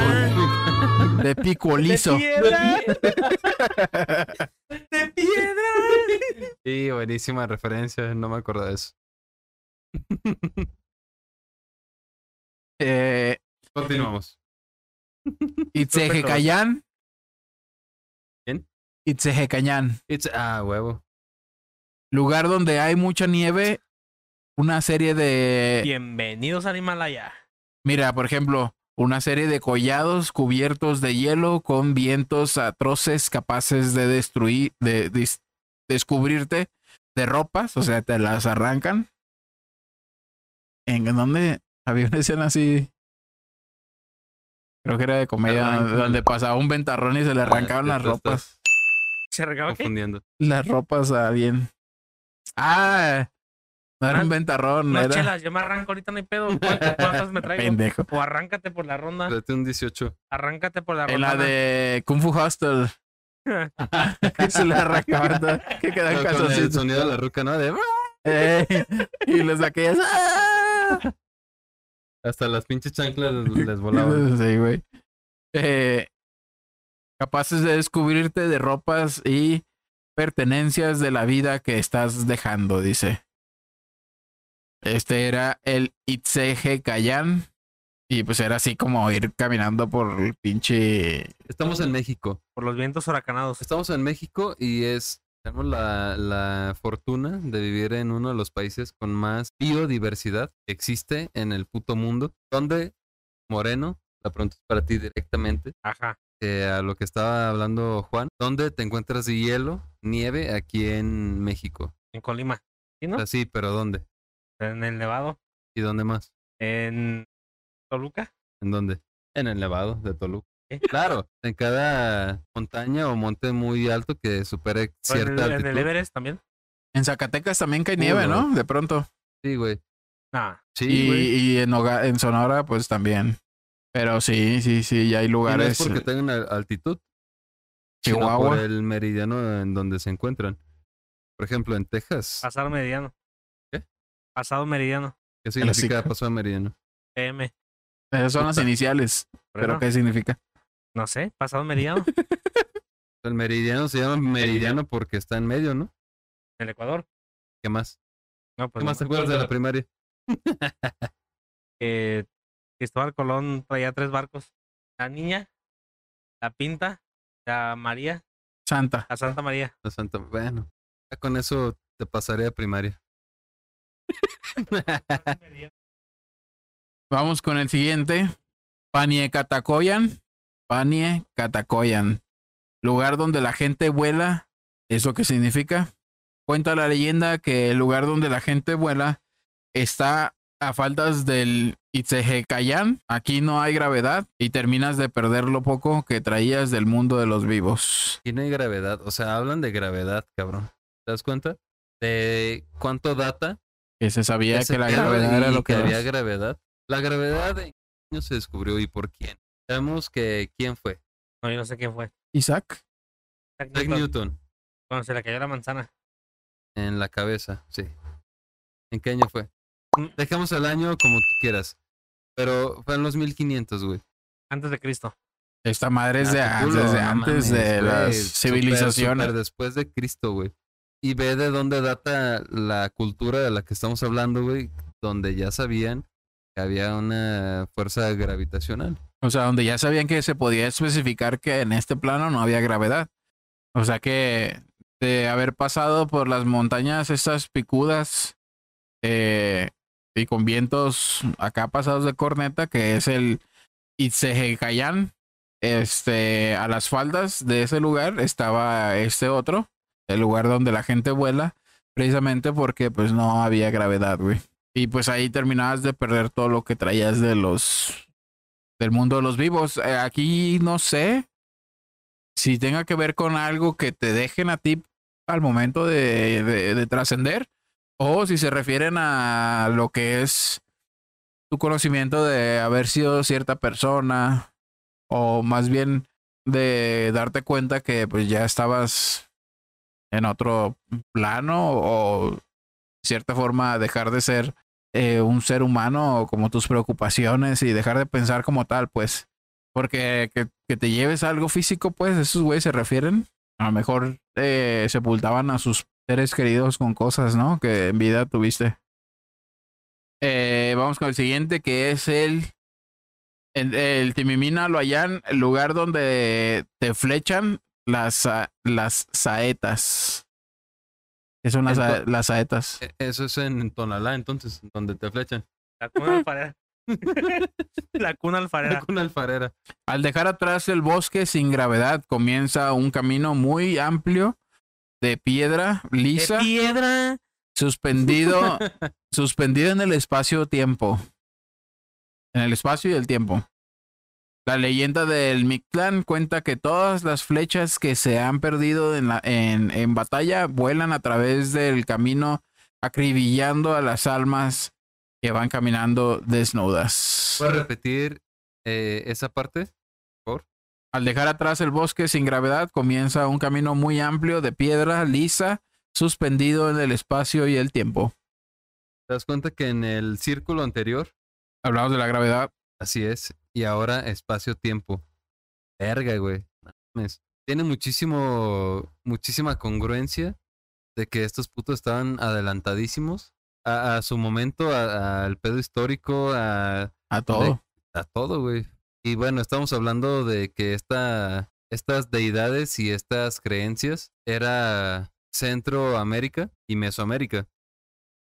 Speaker 1: de pico liso.
Speaker 3: De piedra. De piedra.
Speaker 2: Sí, buenísima referencia. No me acuerdo de eso.
Speaker 1: Eh,
Speaker 2: Continuamos.
Speaker 1: Itzehecayán.
Speaker 2: ¿Quién? It's, ah, huevo.
Speaker 1: Lugar donde hay mucha nieve. Una serie de.
Speaker 3: Bienvenidos al Himalaya.
Speaker 1: Mira, por ejemplo, una serie de collados cubiertos de hielo con vientos atroces capaces de destruir, de, descubrirte de ropas, o sea, te las arrancan. ¿En dónde había una escena así? Creo que era de comedia, donde pasaba un ventarrón y se le arrancaban
Speaker 2: ya
Speaker 1: las ropas.
Speaker 3: ¿Se?
Speaker 2: Confundiendo.
Speaker 1: Las ropas a bien. Ah, no era un ventarrón,
Speaker 3: No,
Speaker 1: era
Speaker 3: chelas, yo me arranco ahorita, no hay pedo. ¿Cuántas, cuántas me traigo?
Speaker 1: pendejo.
Speaker 3: O arráncate por la ronda.
Speaker 2: Date un 18.
Speaker 3: Arráncate por la
Speaker 1: En
Speaker 3: ronda.
Speaker 1: la de Kung Fu Hostel. que se le arrancaban todas- que quedaban
Speaker 2: Pero con el sonido de la ruca, ¿no? De...
Speaker 1: Eh, y los aquellas. ¡ah!
Speaker 2: Hasta las pinches chanclas les, les volaban.
Speaker 1: Sí, güey. Eh, capaces de descubrirte de ropas y pertenencias de la vida que estás dejando, dice. Este era el Itzeje Kayan. Y pues era así como ir caminando por el pinche.
Speaker 2: Estamos en México.
Speaker 3: Por los vientos huracanados.
Speaker 2: Estamos en México y es. Tenemos la, la fortuna de vivir en uno de los países con más biodiversidad que existe en el puto mundo. Donde, Moreno, la pregunta es para ti directamente.
Speaker 3: Ajá.
Speaker 2: eh, a lo que estaba hablando Juan. ¿Dónde te encuentras de hielo, nieve aquí en México?
Speaker 3: En Colima. ¿Sí, no?
Speaker 2: Así, pero ¿dónde?
Speaker 3: En el Nevado.
Speaker 2: ¿Y dónde más?
Speaker 3: En Toluca.
Speaker 2: ¿En dónde? En el Nevado de Toluca.
Speaker 3: ¿Eh?
Speaker 2: Claro, en cada montaña o monte muy alto que supere
Speaker 3: en,
Speaker 2: cierta
Speaker 3: en
Speaker 2: altitud.
Speaker 3: el Everest también.
Speaker 1: En Zacatecas también cae nieve,
Speaker 2: Uno.
Speaker 1: ¿no? De pronto.
Speaker 2: Sí, güey.
Speaker 3: Nah.
Speaker 2: Sí,
Speaker 1: y,
Speaker 2: güey.
Speaker 1: y en, en Sonora, pues también. Pero sí, sí, sí, ya hay
Speaker 2: Y no
Speaker 1: lugares.
Speaker 2: es porque tengan al- altitud, sino por
Speaker 1: Chihuahua.
Speaker 2: el meridiano en donde se encuentran. Por ejemplo, en Texas,
Speaker 3: Pasado meridiano. Pasado meridiano.
Speaker 2: ¿qué significa de meridiano?
Speaker 3: PM.
Speaker 1: Esas son las iniciales. ¿Pero qué significa?
Speaker 3: No sé. Pasado meridiano.
Speaker 2: El meridiano se llama meridiano porque está en medio, ¿no?
Speaker 3: en el Ecuador.
Speaker 2: ¿Qué más?
Speaker 3: No, pues
Speaker 2: ¿Qué más te acuerdas de la primaria?
Speaker 3: que Cristóbal Colón traía tres barcos. La niña, la pinta, la María,
Speaker 1: Santa.
Speaker 3: la Santa María.
Speaker 2: La Santa, bueno, ya con eso te pasaré a primaria.
Speaker 1: Vamos con el siguiente. Panie Catacoyan. Panie Catacoyan. Lugar donde la gente vuela. ¿Eso qué significa? Cuenta la leyenda que el lugar donde la gente vuela está a faltas del Itzehecayan. Aquí no hay gravedad y terminas de perder lo poco que traías del mundo de los vivos.
Speaker 2: Aquí no hay gravedad, o sea, hablan de gravedad, cabrón. ¿Te das cuenta? De cuánto data
Speaker 1: Que se sabía que la gravedad era lo que...
Speaker 2: había gravedad. La gravedad en qué año se descubrió y por quién. Sabemos que quién fue.
Speaker 3: No, yo no sé quién fue.
Speaker 1: Isaac.
Speaker 3: Isaac Newton,
Speaker 2: Newton
Speaker 3: Cuando se le cayó la manzana.
Speaker 2: en la cabeza, sí. ¿En qué año fue?
Speaker 3: Mm.
Speaker 2: Dejemos el año como tú quieras. Pero fue en los 1500, güey.
Speaker 3: Antes de Cristo.
Speaker 1: Esta madre es de,
Speaker 2: Ah,
Speaker 1: desde
Speaker 2: no
Speaker 1: antes
Speaker 2: mames,
Speaker 1: de las civilizaciones.
Speaker 2: súper después de Cristo, güey. Y ve de dónde data la cultura de la que estamos hablando, güey. Donde ya sabían que había una fuerza gravitacional.
Speaker 1: O sea, donde ya sabían que se podía especificar que en este plano no había gravedad. O sea que de haber pasado por las montañas estas picudas eh, y con vientos acá pasados de corneta, que es el Itzehecayan, este, a las faldas de ese lugar estaba este otro, el lugar donde la gente vuela, precisamente porque pues no había gravedad, güey. Y pues ahí terminabas de perder todo lo que traías de los del mundo de los vivos. Eh, aquí no sé si tenga que ver con algo que te dejen a ti al momento de, de- de trascender o si se refieren a lo que es tu conocimiento de haber sido cierta persona o más bien de darte cuenta que pues ya estabas en otro plano o de cierta forma dejar de ser eh, un ser humano como tus preocupaciones y dejar de pensar como tal, pues. Porque que, que te lleves algo físico, pues, esos güeyes se refieren. A lo mejor eh, sepultaban a sus seres queridos con cosas, ¿no? Que en vida tuviste. Eh, vamos con el siguiente, que es el. El, el Timimina Loayán, el lugar donde te flechan las, las saetas. ¿Qué son las,
Speaker 2: Ento-
Speaker 1: las saetas?
Speaker 2: E- Eso es en Tonalá, entonces, donde te flechan.
Speaker 3: La cuna alfarera. la cuna alfarera.
Speaker 1: Al dejar atrás el bosque sin gravedad, comienza un camino muy amplio de piedra lisa,
Speaker 3: De piedra.
Speaker 1: suspendido, suspendido en el espacio-tiempo. En el espacio y el tiempo. La leyenda del Mictlán cuenta que todas las flechas que se han perdido en, la, en, en batalla vuelan a través del camino, acribillando a las almas que van caminando desnudas.
Speaker 2: ¿Puedes repetir eh, esa parte?
Speaker 1: Al dejar atrás el bosque sin gravedad, comienza un camino muy amplio de piedra lisa, suspendido en el espacio y el tiempo.
Speaker 2: ¿Te das cuenta que en el círculo anterior,
Speaker 1: Hablamos de la gravedad.
Speaker 2: así es, y ahora espacio-tiempo? Verga, güey. Tiene muchísimo, muchísima congruencia de que estos putos estaban adelantadísimos a, a su momento, al pedo histórico, a,
Speaker 1: A todo.
Speaker 2: a todo, güey. Y bueno, estamos hablando de que esta, estas deidades y estas creencias era Centroamérica y Mesoamérica,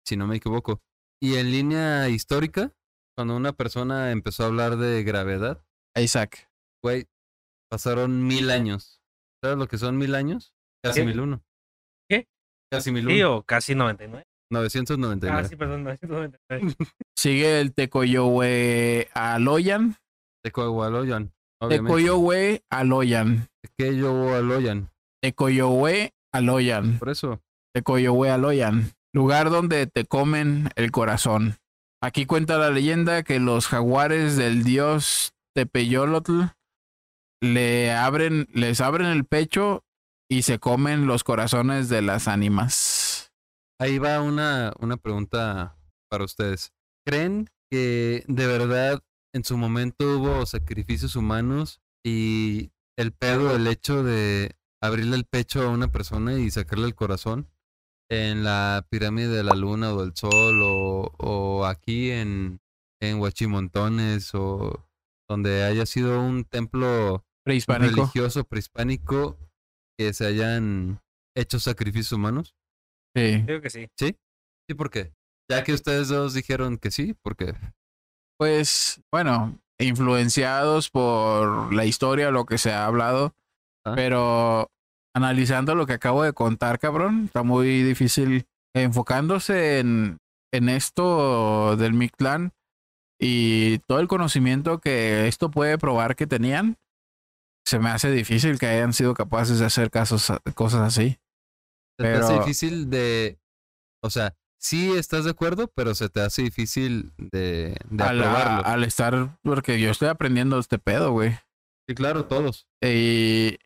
Speaker 2: si no me equivoco. Y en línea histórica, cuando una persona empezó a hablar de gravedad,
Speaker 1: Isaac.
Speaker 2: güey, pasaron mil años. ¿Sabes lo que son mil años? Casi
Speaker 3: ¿Qué?
Speaker 2: mil uno.
Speaker 3: ¿Qué?
Speaker 2: Casi mil
Speaker 3: Sí,
Speaker 2: uno.
Speaker 3: o casi 99.
Speaker 2: 999.
Speaker 3: Ah, sí, perdón, 999.
Speaker 1: Sigue el Tecoyohue Aloyan.
Speaker 2: Tecoahualoyan, obviamente.
Speaker 1: Tecoyohue Aloyan. Tecoyohue Aloyan.
Speaker 2: Por eso.
Speaker 1: Tecoyohue Aloyan. Lugar donde te comen el corazón. Aquí cuenta la leyenda que los jaguares del dios Tepeyolotl le abren, les abren el pecho y se comen los corazones de las ánimas.
Speaker 2: Ahí va una, una pregunta para ustedes. ¿Creen que de verdad en su momento hubo sacrificios humanos y el pedo, el hecho de abrirle el pecho a una persona y sacarle el corazón en la pirámide de la luna o del sol o, o aquí en, en Huachimontones o donde haya sido un templo
Speaker 1: Prehispánico.
Speaker 2: religioso prehispánico que se hayan hecho sacrificios humanos?
Speaker 1: Sí.
Speaker 3: Creo que sí.
Speaker 2: ¿Sí? ¿Sí por qué? Ya que ustedes dos dijeron que sí, ¿por qué?
Speaker 1: Pues, bueno, influenciados por la historia, lo que se ha hablado.
Speaker 2: Ah.
Speaker 1: Pero analizando lo que acabo de contar, cabrón, está muy difícil enfocándose en, en esto del Mictlán y todo el conocimiento que esto puede probar que tenían. Se me hace difícil que hayan sido capaces de hacer casos, cosas así.
Speaker 2: Se te hace difícil de... O sea, sí estás de acuerdo, pero se te hace difícil de, de
Speaker 1: Al,
Speaker 2: aprobarlo.
Speaker 1: al estar, porque yo estoy aprendiendo este pedo, güey.
Speaker 2: Sí, claro, todos.
Speaker 1: Y,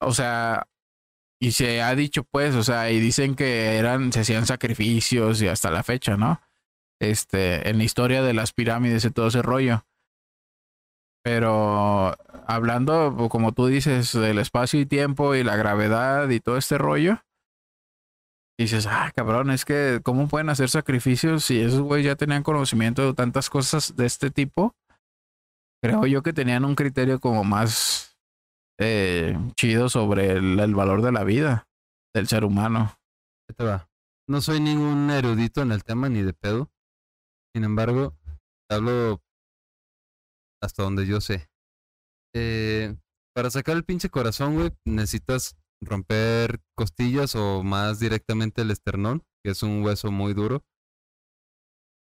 Speaker 1: o sea, y se ha dicho pues, o sea, y dicen que eran, se hacían sacrificios y hasta la fecha, ¿no? Este, en la historia de las pirámides y todo ese rollo. Pero hablando, pues, como tú dices, del espacio y tiempo y la gravedad y todo este rollo, dices, ah, cabrón, es que, ¿cómo pueden hacer sacrificios si esos güeyes ya tenían conocimiento de tantas cosas de este tipo? Creo yo que tenían un criterio como más eh, chido sobre el, valor de la vida del ser humano.
Speaker 2: No soy ningún erudito en el tema ni de pedo. Sin embargo, hablo hasta donde yo sé. Eh, para sacar el pinche corazón, güey, necesitas romper costillas o más directamente el esternón, que es un hueso muy duro.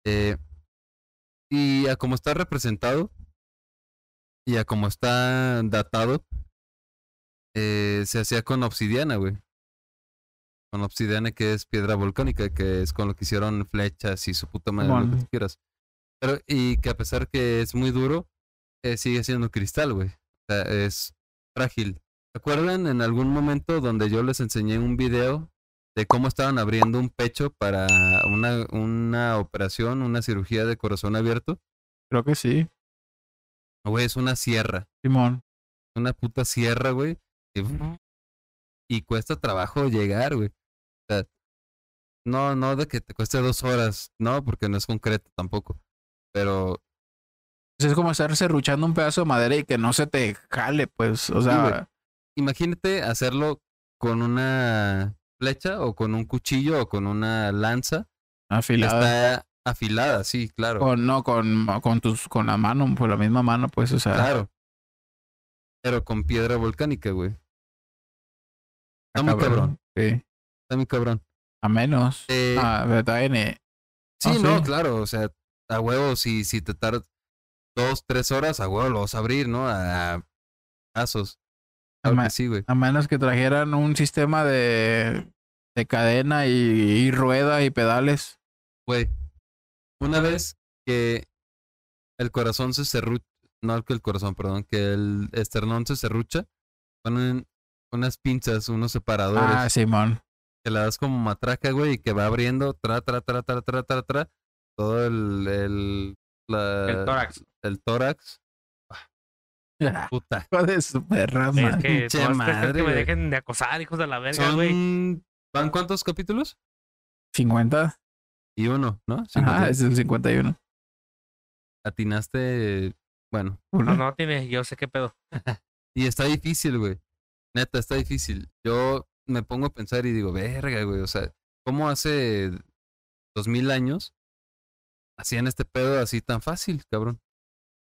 Speaker 2: Eh, y a como está representado y a como está datado, eh, se hacía con obsidiana, güey con obsidiana que es piedra volcánica, que es con lo que hicieron flechas y su puta madre, lo que quieras. Pero, y que a pesar que es muy duro, eh, sigue siendo cristal, güey. O sea, es frágil. ¿Se acuerdan en algún momento donde yo les enseñé un video de cómo estaban abriendo un pecho para una, una operación, una cirugía de corazón abierto?
Speaker 1: Creo que sí,
Speaker 2: Güey, es una sierra.
Speaker 1: Simón.
Speaker 2: Una puta sierra, güey. Y, cuesta trabajo llegar, güey. O sea, no, no de que te cueste dos horas, no, porque no es concreto tampoco. Pero
Speaker 1: Pues es como estar serruchando un pedazo de madera y que no se te jale, pues, o
Speaker 2: güey.
Speaker 1: sea,
Speaker 2: imagínate hacerlo con una flecha o con un cuchillo o con una lanza
Speaker 1: afilada.
Speaker 2: está afilada, sí, claro.
Speaker 1: Con, no, con, con tus, con la mano, por la misma mano, pues, o sea,
Speaker 2: Claro. Pero con piedra volcánica, güey. Está muy cabrón.
Speaker 1: Sí,
Speaker 2: Está muy cabrón.
Speaker 1: a menos.
Speaker 2: Eh,
Speaker 1: Ah. N.
Speaker 2: Sí,
Speaker 1: Ah,
Speaker 2: no,
Speaker 1: sí.
Speaker 2: claro, o sea, a huevo, si, si te tardas dos, tres horas, a huevo lo vas a abrir, ¿no? A pasos. Claro sí, güey.
Speaker 1: A menos que trajeran un sistema de, de cadena y, y rueda y pedales.
Speaker 2: Güey, una vez que el corazón se serrucha, no que el corazón, perdón, que el esternón se serrucha, ponen unas pinzas, unos separadores,
Speaker 1: Ah, Simón.
Speaker 2: que la das como matraca, güey, y que va abriendo, tra, tra, tra, tra, tra, tra, tra, todo el, el, la-
Speaker 3: El tórax.
Speaker 2: el tórax. Puta.
Speaker 1: Hijo de su perra,
Speaker 3: Es
Speaker 1: madre.
Speaker 3: que estas
Speaker 2: madre,
Speaker 3: que me dejen de acosar, hijos de la verga, güey.
Speaker 2: Son... ¿Van cuántos capítulos?
Speaker 1: 50.
Speaker 2: 51, ¿no?
Speaker 1: Ajá,
Speaker 2: 51.
Speaker 1: es el 51.
Speaker 2: Atinaste, bueno.
Speaker 3: No, no, tiene, yo sé qué pedo.
Speaker 2: Y está difícil, güey. Neta, está difícil. Yo me pongo a pensar y digo, verga, güey. O sea, ¿cómo hace dos mil años hacían este pedo así tan fácil, cabrón?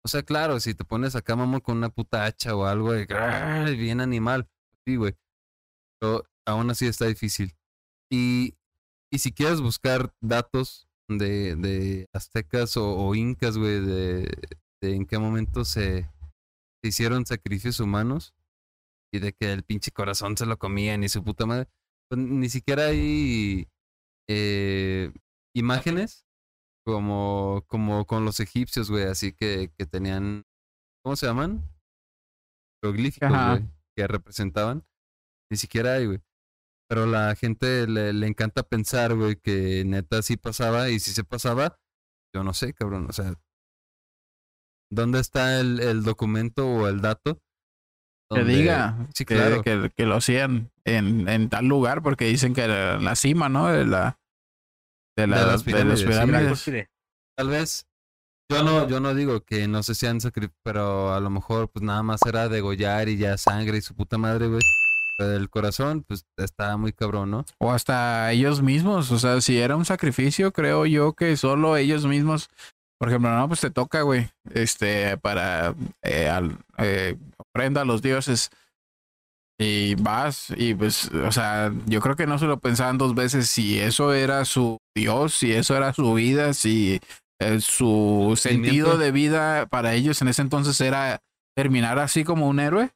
Speaker 2: O sea, claro, si te pones acá, mamá, con una puta hacha o algo, de, ¡ay! bien animal. Sí, güey. Pero aún así está difícil. Y, y si quieres buscar datos de, de aztecas o, o incas, güey, de, de en qué momento se, se hicieron sacrificios humanos y de que el pinche corazón se lo comían y su puta madre, pues ni siquiera hay eh, imágenes como, como con los egipcios, güey, así que, que tenían, ¿cómo se llaman? Jeroglíficos,
Speaker 1: Ajá.
Speaker 2: güey, que representaban. Ni siquiera hay, güey. Pero la gente le, le encanta pensar, güey, que neta sí pasaba y si se pasaba, yo no sé, cabrón, o sea, ¿dónde está el, el documento o el dato?
Speaker 1: Que diga
Speaker 2: Sí,
Speaker 1: que,
Speaker 2: claro.
Speaker 1: que, que lo hacían en, en tal lugar porque dicen que era la cima, ¿no? De la de, la,
Speaker 2: las
Speaker 1: de las
Speaker 2: pirámides.
Speaker 3: La
Speaker 1: pirámides.
Speaker 3: cúspide.
Speaker 2: Tal vez. Yo no, yo no digo que no se sean sacri pero a lo mejor pues nada más era degollar y ya sangre y su puta madre, güey. El corazón, pues está muy cabrón, ¿no?
Speaker 1: O hasta ellos mismos, o sea, si era un sacrificio, creo yo que solo ellos mismos, por ejemplo, no, pues te toca, güey, este, para eh, al- eh, ofrenda a los dioses. Y vas y pues, o sea, yo creo que no se lo pensaban dos veces si eso era su dios, si eso era su vida, si eh, su sentido de vida para ellos en ese entonces era terminar así como un héroe.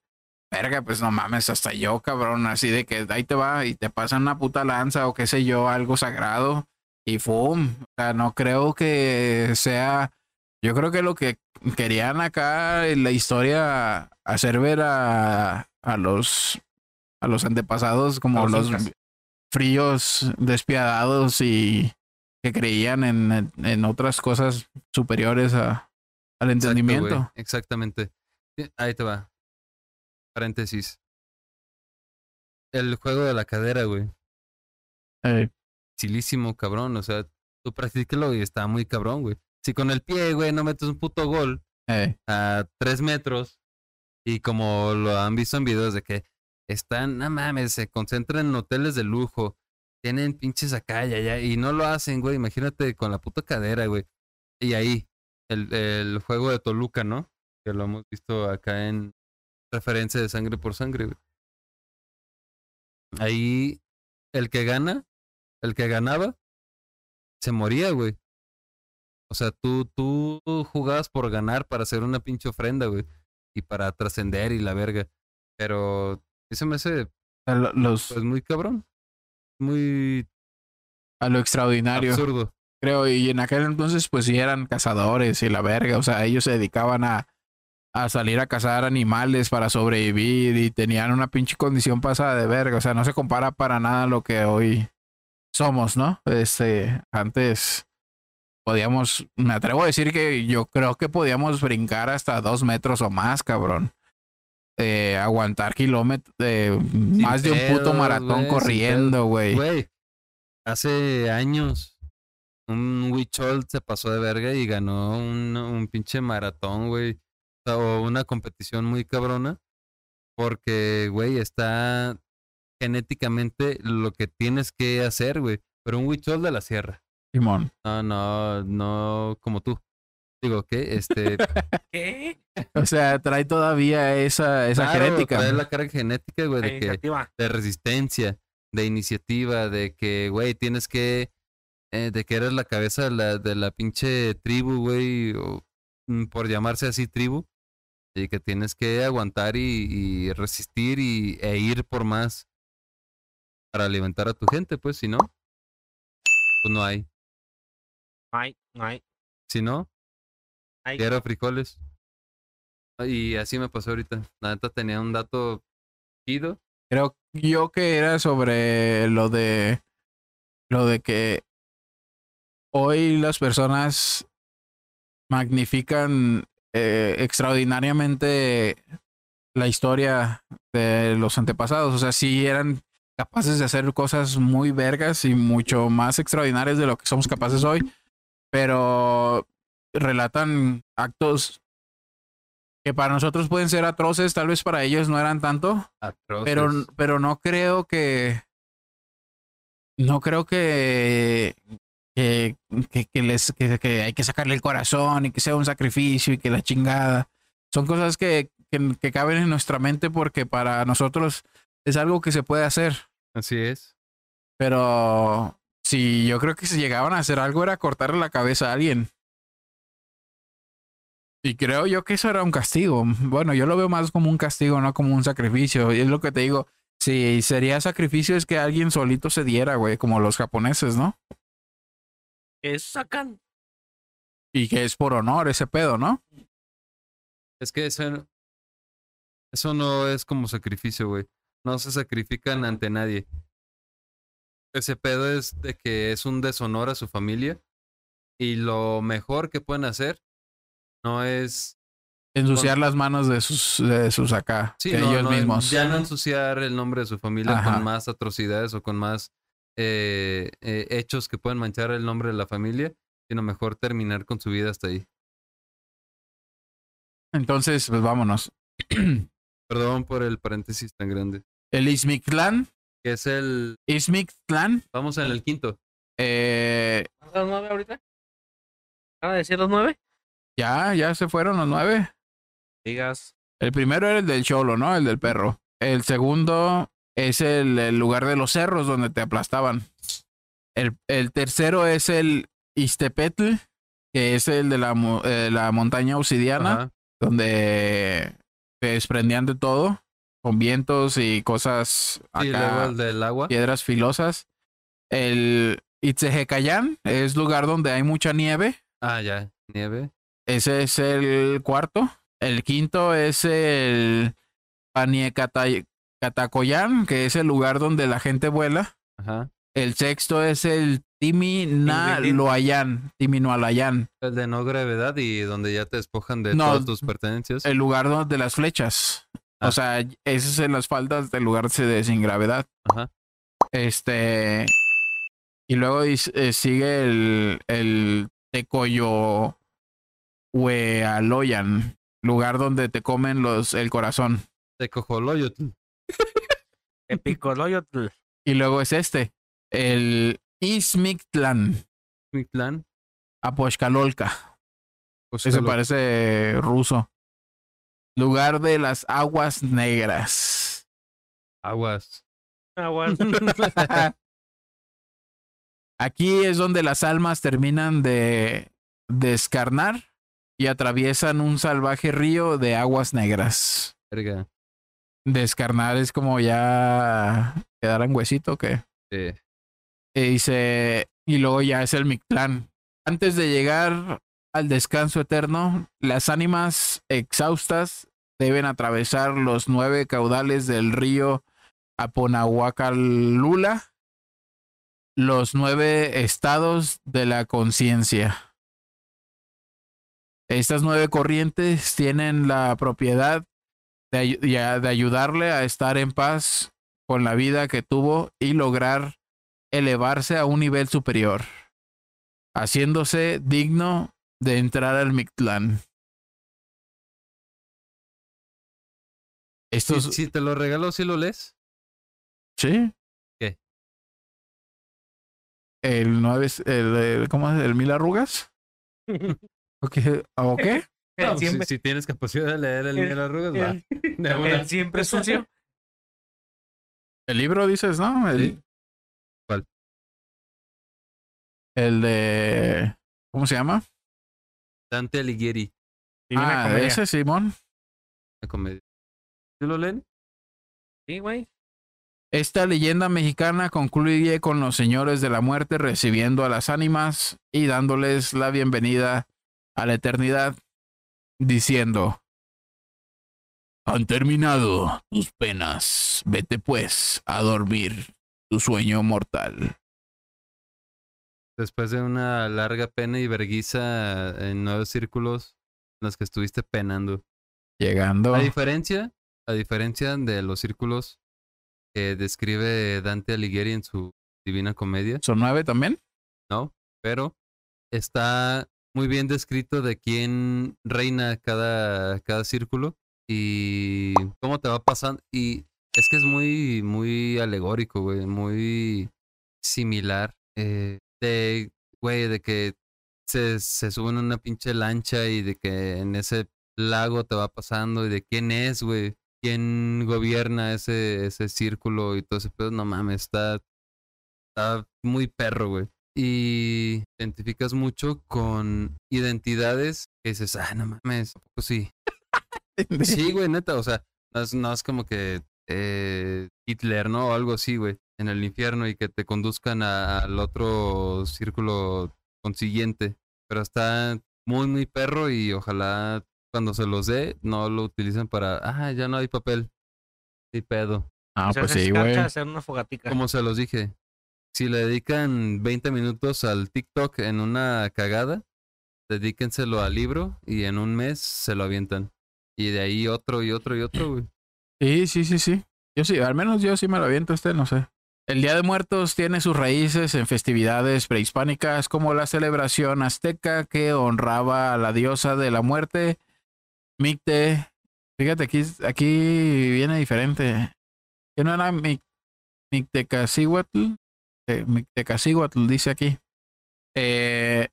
Speaker 1: Verga, pues no mames, hasta yo, cabrón, así de que ahí te va y te pasan una puta lanza o qué sé yo, algo sagrado y ¡fum! O sea, no creo que sea. Yo creo que lo que querían acá en la historia hacer ver a, a los a los antepasados como
Speaker 3: los
Speaker 1: fríos, despiadados y que creían en, en- otras cosas superiores a, al entendimiento.
Speaker 2: Exactamente. Ahí te va. Paréntesis. El juego de la cadera, güey. Chilísimo, cabrón. O sea, tú practícalo y está muy cabrón, güey. Si con el pie, güey, no metes un puto gol,
Speaker 1: eh,
Speaker 2: a tres metros y como lo han visto en videos de que están, no mames, se concentran en hoteles de lujo, tienen pinches acá y allá y no lo hacen, güey, imagínate con la puta cadera, güey. Y ahí, el, el juego de Toluca, ¿no? Que lo hemos visto acá en referencia de sangre por sangre, güey. Ahí, el que gana, el que ganaba, se moría, güey. O sea, tú, tú jugabas por ganar para hacer una pinche ofrenda, güey. Y para trascender y la verga. Pero eso me hace,
Speaker 1: a lo- los,
Speaker 2: pues, muy cabrón. Muy
Speaker 1: a lo extraordinario.
Speaker 2: absurdo.
Speaker 1: creo. Y en aquel entonces, pues sí eran cazadores y la verga. O sea, ellos se dedicaban a, a salir a cazar animales para sobrevivir y tenían una pinche condición pasada de verga. O sea, no se compara para nada a lo que hoy somos, ¿no? Este, antes podíamos, me atrevo a decir que yo creo que podíamos brincar hasta dos metros o más, cabrón. Eh, aguantar kilómetros, más de un puto maratón corriendo, güey.
Speaker 2: Güey, hace años un Huichol se pasó de verga y ganó un, un pinche maratón, güey. O una competición muy cabrona. Porque, güey, está genéticamente lo que tienes que hacer, güey. Pero un Huichol de la sierra.
Speaker 1: Simón.
Speaker 2: No, no, no como tú. Digo, que este.
Speaker 3: ¿Qué?
Speaker 1: O sea, trae todavía esa, esa
Speaker 2: claro,
Speaker 1: genética.
Speaker 2: trae la carga genética, güey, de que de resistencia, de iniciativa, de que, güey, tienes que, eh, de que eres la cabeza de la, de la pinche tribu, güey, o, mm, por llamarse así tribu, y que tienes que aguantar y, y resistir y, e ir por más para alimentar a tu gente, pues, si no, pues no hay.
Speaker 3: No hay, no hay.
Speaker 2: Si no,
Speaker 3: hay.
Speaker 2: quiero frijoles. Y así me pasó ahorita. La neta tenía un dato chido.
Speaker 1: Creo yo que era sobre lo de lo de que hoy las personas magnifican eh, extraordinariamente la historia de los antepasados. O sea, sí eran capaces de hacer cosas muy vergas y mucho más extraordinarias de lo que somos capaces hoy, pero relatan actos que para nosotros pueden ser atroces, tal vez para ellos no eran tanto, pero,
Speaker 2: Atroces.
Speaker 1: pero no creo que no creo que que, que, que les que, que hay que sacarle el corazón y que sea un sacrificio y que la chingada son cosas que, que, que caben en nuestra mente porque para nosotros es algo que se puede hacer
Speaker 2: Así es.
Speaker 1: pero si yo creo que si llegaban a hacer algo era cortarle la cabeza a alguien y creo yo que eso era un castigo bueno yo lo veo más como un castigo no como un sacrificio y es lo que te digo si sería sacrificio es que alguien solito se diera güey como los japoneses no
Speaker 3: Que sacan.
Speaker 1: y que es por honor ese pedo no
Speaker 2: Es que eso, eso no es como sacrificio, güey. No se sacrifican ante nadie. Ese pedo es de que es un deshonor a su familia. Y lo mejor que pueden hacer no es
Speaker 1: ensuciar las manos de sus de sus acá
Speaker 2: sí,
Speaker 1: de
Speaker 2: no-
Speaker 1: ellos
Speaker 2: no-
Speaker 1: mismos
Speaker 2: Ya no ensuciar el nombre de su familia
Speaker 1: Ajá.
Speaker 2: con más atrocidades o con más eh, eh, hechos que pueden manchar el nombre de la familia, sino mejor terminar con su vida hasta ahí.
Speaker 1: entonces pues vámonos
Speaker 2: Perdón por el paréntesis tan grande.
Speaker 1: El Izmictlán
Speaker 2: Que es el.
Speaker 1: Izmictlán
Speaker 2: Vamos en el quinto.
Speaker 1: eh,
Speaker 3: ¿Las nueve ahorita? ¿Van a decir los nueve?
Speaker 1: ya ya se fueron los nueve
Speaker 3: Digas.
Speaker 1: El primero era el del cholo, ¿no? El del perro. El segundo es el, el lugar de los cerros donde te aplastaban. El, el tercero es el Istepetl, que es el de la, eh, la montaña obsidiana,
Speaker 2: Ajá.
Speaker 1: donde te desprendían de todo, con vientos y cosas
Speaker 2: Y luego el del agua.
Speaker 1: piedras filosas. El Itzehecayán es lugar donde hay mucha nieve.
Speaker 2: Ah, ya. Nieve.
Speaker 1: Ese es el cuarto. El quinto es el Paniecatacoyán, que es el lugar donde la gente vuela.
Speaker 2: Ajá.
Speaker 1: El sexto es el Timinaloayán, Timinoalayán,
Speaker 2: El de no gravedad y donde ya te despojan de
Speaker 1: No,
Speaker 2: todas tus pertenencias.
Speaker 1: el lugar donde las flechas.
Speaker 2: Ah.
Speaker 1: O sea, ese es en las faldas del lugar de sin gravedad.
Speaker 2: Ajá.
Speaker 1: Este. Y luego eh, sigue el, el Tecoyo Huealoyan, lugar donde te comen los, el corazón.
Speaker 2: De cojoloyotl.
Speaker 3: Epicoloyotl.
Speaker 1: Y luego es este, el Izmictlán,
Speaker 2: Mi clan.
Speaker 1: Apoxcalolca.
Speaker 2: Pues
Speaker 1: Ese
Speaker 2: que lo-
Speaker 1: parece ruso. Lugar de las aguas negras.
Speaker 2: Aguas.
Speaker 3: Aguas.
Speaker 1: Aquí es donde las almas terminan de descarnar y atraviesan un salvaje río de aguas negras.
Speaker 2: Verga.
Speaker 1: Descarnar es como ya quedar en huesito, que
Speaker 2: Eh,
Speaker 1: dice, y luego ya es el Mictlán. Antes de llegar al descanso eterno, las ánimas exhaustas deben atravesar los nueve caudales del río Aponahuacalula, los nueve estados de la conciencia. Estas nueve corrientes tienen la propiedad de, de ayudarle a estar en paz con la vida que tuvo y lograr elevarse a un nivel superior, haciéndose digno de entrar al Mictlán.
Speaker 2: si,
Speaker 1: Estos,
Speaker 2: si te lo regalo, ¿sí lo lees?
Speaker 1: ¿sí?
Speaker 2: ¿Qué?
Speaker 1: El nueve, el, el- ¿cómo es? ¿El mil arrugas? ¿O qué? ¿O qué?
Speaker 2: No, si,
Speaker 3: siempre,
Speaker 2: si tienes capacidad de leer el las arrugas, va.
Speaker 3: el-
Speaker 2: De una.
Speaker 3: el siempre sucio.
Speaker 1: El libro dices, ¿no? El,
Speaker 2: Sí. ¿Cuál?
Speaker 1: El de... ¿Cómo se llama?
Speaker 2: Dante Alighieri,
Speaker 3: Divina
Speaker 1: ah,
Speaker 3: Comedia.
Speaker 1: ese Simón.
Speaker 2: la comedia. ¿Sí lo leen?
Speaker 3: Sí, güey.
Speaker 1: Esta leyenda mexicana concluye con los señores de la muerte recibiendo a las ánimas y dándoles la bienvenida a la eternidad, diciendo, han terminado tus penas, vete pues a dormir tu sueño mortal.
Speaker 2: Después de una larga pena y verguiza en nueve círculos en los que estuviste penando.
Speaker 1: Llegando,
Speaker 2: La diferencia, la diferencia de los círculos que describe Dante Alighieri en su Divina Comedia,
Speaker 1: ¿Son nueve también?
Speaker 2: ¿no? Pero está muy bien descrito de quién reina cada, cada círculo y cómo te va pasando. Y es que es muy, muy alegórico, güey, muy similar. eh, de, güey, de que se, se suben a una pinche lancha y de que en ese lago te va pasando y de quién es, güey, quién gobierna ese, ese círculo y todo ese pedo. No mames, está, está muy perro, güey. Y te identificas mucho con identidades que dices, ah, no mames, ¿a poco sí. Sí, güey, neta, o sea, no es, no es como que eh, Hitler, ¿no? O algo así, güey, en el infierno y que te conduzcan a- al otro círculo consiguiente. Pero está muy, muy perro y ojalá cuando se los dé no lo utilicen para, ah, ya no hay papel. Y pedo.
Speaker 1: Ah, pues sí, güey.
Speaker 3: hacer una fogatica.
Speaker 2: Como se los dije, si le dedican 20 minutos al TikTok en una cagada, dedíquenselo al libro y en un mes se lo avientan. Y de ahí otro y otro y otro, güey.
Speaker 1: Sí, sí, sí, sí. Yo sí, al menos yo sí me lo aviento este, no sé. El Día de Muertos tiene sus raíces en festividades prehispánicas como la celebración azteca que honraba a la diosa de la muerte, Micte. Fíjate, aquí, aquí viene diferente. Que no era Mic Mictecacihuatl. Eh, Mictecacihuatl dice aquí. Eh,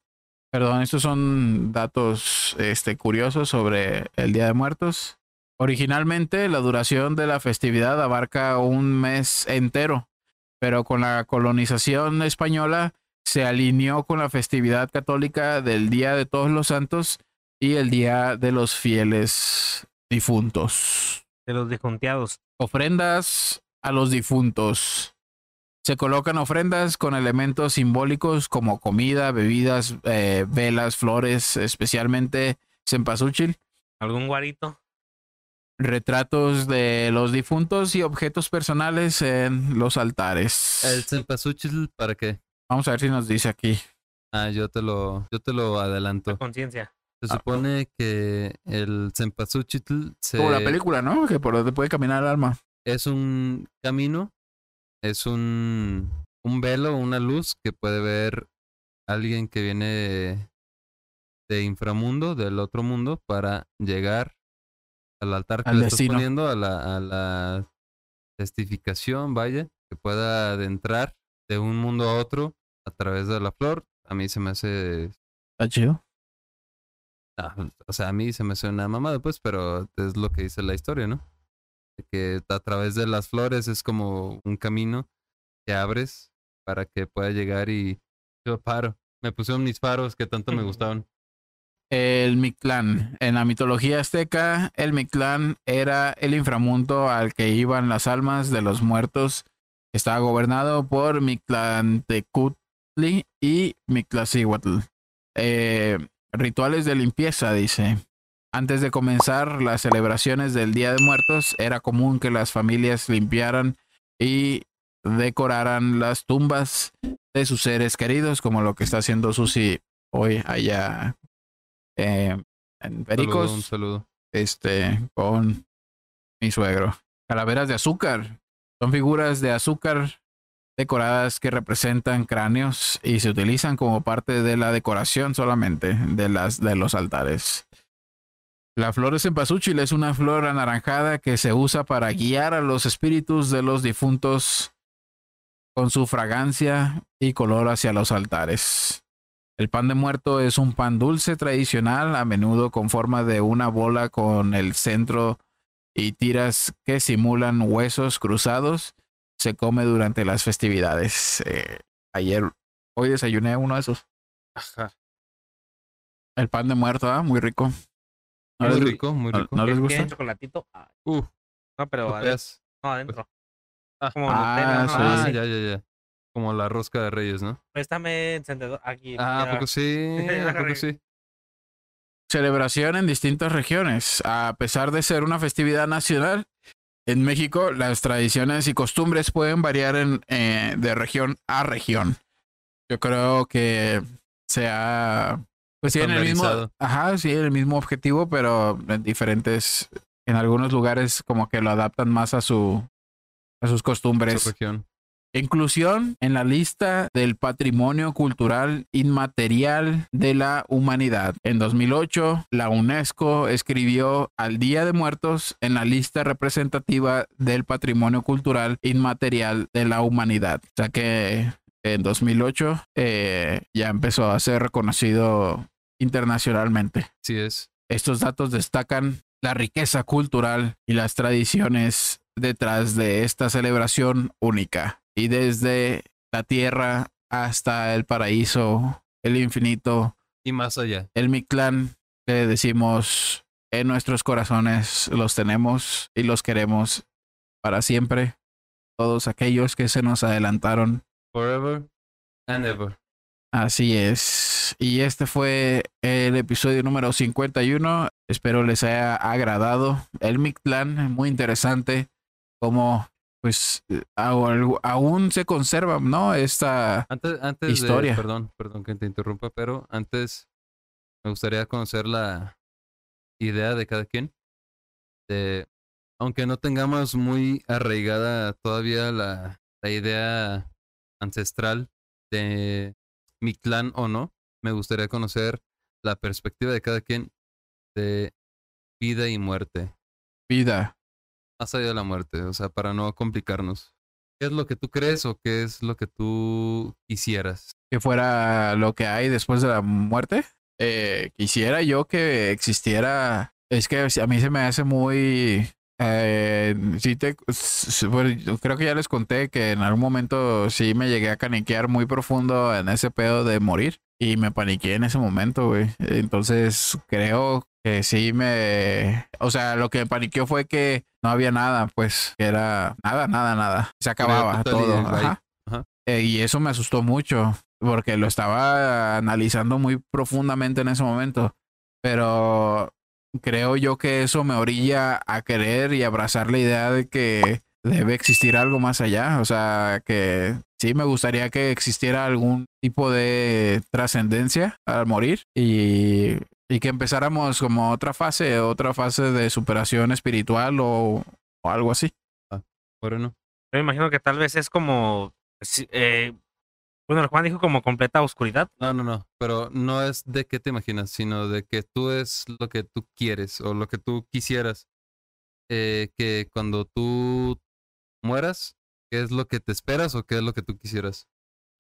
Speaker 1: perdón, estos son datos este, curiosos sobre el Día de Muertos. Originalmente la duración de la festividad abarca un mes entero, pero con la colonización española se alineó con la festividad católica del Día de Todos los Santos y el Día de los Fieles Difuntos.
Speaker 3: De los disjunteados.
Speaker 1: Ofrendas a los difuntos. Se colocan ofrendas con elementos simbólicos como comida, bebidas, eh, velas, flores, especialmente cempasúchil
Speaker 3: ¿Algún guarito?
Speaker 1: Retratos de los difuntos y objetos personales en los altares.
Speaker 2: El cempasúchil, ¿para qué?
Speaker 1: Vamos a ver si nos dice aquí.
Speaker 2: Ah, yo te lo, yo te lo adelanto.
Speaker 3: La conciencia.
Speaker 2: Se
Speaker 1: Ah.
Speaker 2: supone que el cempasúchil se,
Speaker 1: Como la película, ¿no? Que por donde puede caminar el alma.
Speaker 2: es un camino, es un, un velo, una luz que puede ver alguien que viene de inframundo, del otro mundo, para llegar al altar que
Speaker 1: Al
Speaker 2: le estás
Speaker 1: destino.
Speaker 2: poniendo, a la, a la testificación, vaya, que pueda adentrar de un mundo a otro a través de la flor. A mí se me hace
Speaker 1: Está chido.
Speaker 2: Ah, o sea, a mí se me hace una mamada, pues, pero es lo que dice la historia, ¿no? De que a través de las flores es como un camino que abres para que pueda llegar y yo paro. Me pusieron mis faros que tanto me gustaban.
Speaker 1: El Mictlán. En la mitología azteca, el Mictlán era el inframundo al que iban las almas de los muertos. Estaba gobernado por Mictlantecutli y Mictlacihuatl. Eh, rituales de limpieza, dice. Antes de comenzar las celebraciones del Día de Muertos, era común que las familias limpiaran y decoraran las tumbas de sus seres queridos, como lo que está haciendo Susi hoy allá eh, en Pericos,
Speaker 2: Saludo, un saludo.
Speaker 1: este, con mi suegro. Calaveras de azúcar. Son figuras de azúcar decoradas que representan cráneos y se utilizan como parte de la decoración solamente de, las, de los altares. La flor de cempasúchil es una flor anaranjada que se usa para guiar a los espíritus de los difuntos con su fragancia y color hacia los altares. El pan de muerto es un pan dulce tradicional, a menudo con forma de una bola con el centro y tiras que simulan huesos cruzados. Se come durante las festividades. Eh, ayer, hoy desayuné uno de esos.
Speaker 2: Ajá.
Speaker 1: El pan de muerto, ¿ah? muy rico. ¿No
Speaker 2: Muy
Speaker 1: les-
Speaker 2: rico, muy
Speaker 1: no-
Speaker 2: rico.
Speaker 1: ¿No les
Speaker 3: ¿Tiene
Speaker 1: gusta?
Speaker 3: chocolatito? Ah,
Speaker 2: Uf,
Speaker 3: no, pero adentro. No.
Speaker 2: Ah.
Speaker 3: Como
Speaker 1: Ah,
Speaker 3: Nutella, ¿no?
Speaker 1: sí.
Speaker 2: Ah,
Speaker 3: sí.
Speaker 2: ya, ya, ya. Como la rosca de reyes, ¿no?
Speaker 3: Préstame encendedor aquí.
Speaker 2: Ah, ¿a
Speaker 3: mira.
Speaker 2: poco sí? ¿A poco sí?
Speaker 1: celebración en distintas regiones. A pesar de ser una festividad nacional, en México las tradiciones y costumbres pueden variar en, eh, de región a región. Yo creo que se ha... Pues tienen el mismo... Ajá, sí, el mismo objetivo, pero en diferentes... En algunos lugares como que lo adaptan más a su a sus
Speaker 2: Su
Speaker 1: costumbres.
Speaker 2: región.
Speaker 1: Inclusión en la lista del patrimonio cultural inmaterial de la humanidad. En 2008, la UNESCO escribió al Día de Muertos en la lista representativa del patrimonio cultural inmaterial de la humanidad. O sea que en 2008 eh, ya empezó a ser reconocido internacionalmente.
Speaker 2: Sí es.
Speaker 1: Estos datos destacan la riqueza cultural y las tradiciones detrás de esta celebración única. Y desde la tierra hasta el paraíso, el infinito,
Speaker 2: Y más allá.
Speaker 1: el Mictlán, que decimos en nuestros corazones los tenemos y los queremos para siempre. Todos aquellos que se nos adelantaron
Speaker 2: Forever and ever.
Speaker 1: Así es. Y este fue el episodio número 51. Espero les haya agradado. El Mictlán, muy interesante. Como pues au- aún se conserva, ¿no? Esta
Speaker 2: Antes, antes
Speaker 1: Historia.
Speaker 2: de, perdón, perdón que te interrumpa, pero antes me gustaría conocer la idea de cada quien. De, aunque no tengamos muy arraigada todavía la, la idea ancestral de mi clan o no, me gustaría conocer la perspectiva de cada quien de vida y muerte.
Speaker 1: vida.
Speaker 2: Más allá de la muerte, o sea, para no complicarnos. ¿Qué es lo que tú crees o qué es lo que tú quisieras?
Speaker 1: que fuera lo que hay después de la muerte. Eh, quisiera yo que existiera. Es que a mí se me hace muy. Eh, sí te, creo que ya les conté que en algún momento sí me llegué a caniquear muy profundo en ese pedo de morir y me paniqué en ese momento, güey. Entonces creo que sí me. O sea, lo que me paniqueó fue que no había nada, pues, que era nada, nada, nada. Se acababa todo. Ajá. Eh, y eso me asustó mucho porque lo estaba analizando muy profundamente en ese momento. Pero creo yo que eso me orilla a querer y abrazar la idea de que debe existir algo más allá. O sea, que sí me gustaría que existiera algún tipo de trascendencia al morir y, y que empezáramos como otra fase, otra fase de superación espiritual o, o algo así.
Speaker 2: Bueno,
Speaker 3: Yo me imagino que tal vez es como. eh, bueno, Juan dijo como completa oscuridad.
Speaker 2: no, no, no, pero no es de qué te imaginas, sino de que tú es lo que tú quieres o lo que tú quisieras. Eh, que cuando tú mueras, ¿qué es lo que te esperas o qué es lo que tú quisieras?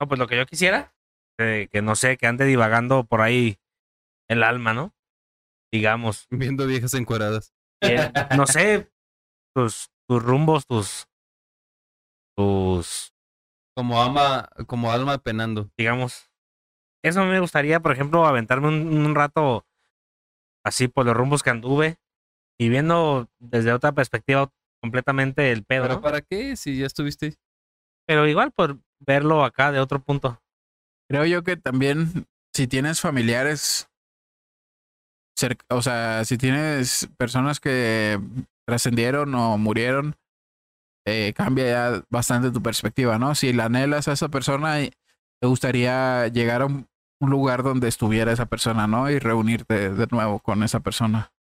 Speaker 3: No, pues lo que yo quisiera, eh, que no sé, que ande divagando por ahí el alma, ¿no? Digamos.
Speaker 2: Viendo viejas encueradas.
Speaker 3: Eh, no sé, tus, tus rumbos, tus. Tus.
Speaker 2: Como alma, como alma penando.
Speaker 3: digamos. Eso me gustaría, por ejemplo, aventarme un, un rato así por los rumbos que anduve y viendo desde otra perspectiva completamente el pedo,
Speaker 2: ¿Pero
Speaker 3: ¿no?
Speaker 2: para qué? Si ya estuviste.
Speaker 3: Pero igual por verlo acá de otro punto.
Speaker 1: Creo yo que también si tienes familiares, o sea, si tienes personas que trascendieron o murieron, eh, cambia ya bastante tu perspectiva, ¿no? Si la anhelas a esa persona, te gustaría llegar a un, un lugar donde estuviera esa persona, ¿no? Y reunirte de nuevo con esa persona.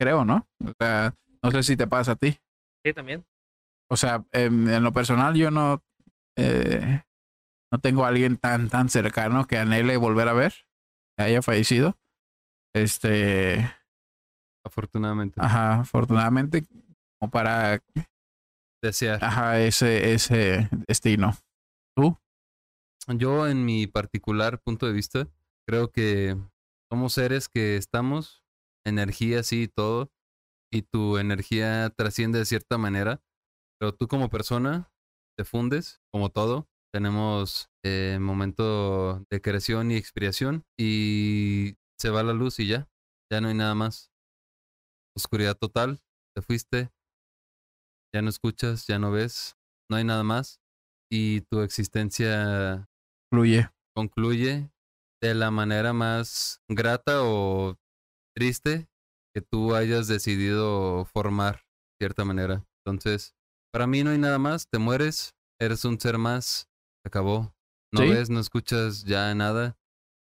Speaker 1: Creo, ¿no? O sea, no sé si te pasa a ti.
Speaker 3: Sí, también.
Speaker 1: O sea, en, en lo personal yo no, eh, no tengo a alguien tan, tan cercano que anhele volver a ver, que haya fallecido. Este,
Speaker 2: Afortunadamente.
Speaker 1: ajá, afortunadamente, como para,
Speaker 2: Desear.
Speaker 1: ajá, ese, ese destino.
Speaker 2: Yo, en mi particular punto de vista, creo que somos seres que estamos, energía sí y todo, y tu energía trasciende de cierta manera, pero tú como persona te fundes, como todo. Tenemos eh, momento de creación y expiración, y se va la luz y ya, ya no hay nada más. Oscuridad total, te fuiste, ya no escuchas, ya no ves, no hay nada más, y tu existencia
Speaker 1: Fluye.
Speaker 2: concluye de la manera más grata o triste que tú hayas decidido formar, de cierta manera. Entonces, para mí no hay nada más, te mueres, eres un ser más, acabó. No
Speaker 1: Sí.
Speaker 2: ves, no escuchas ya nada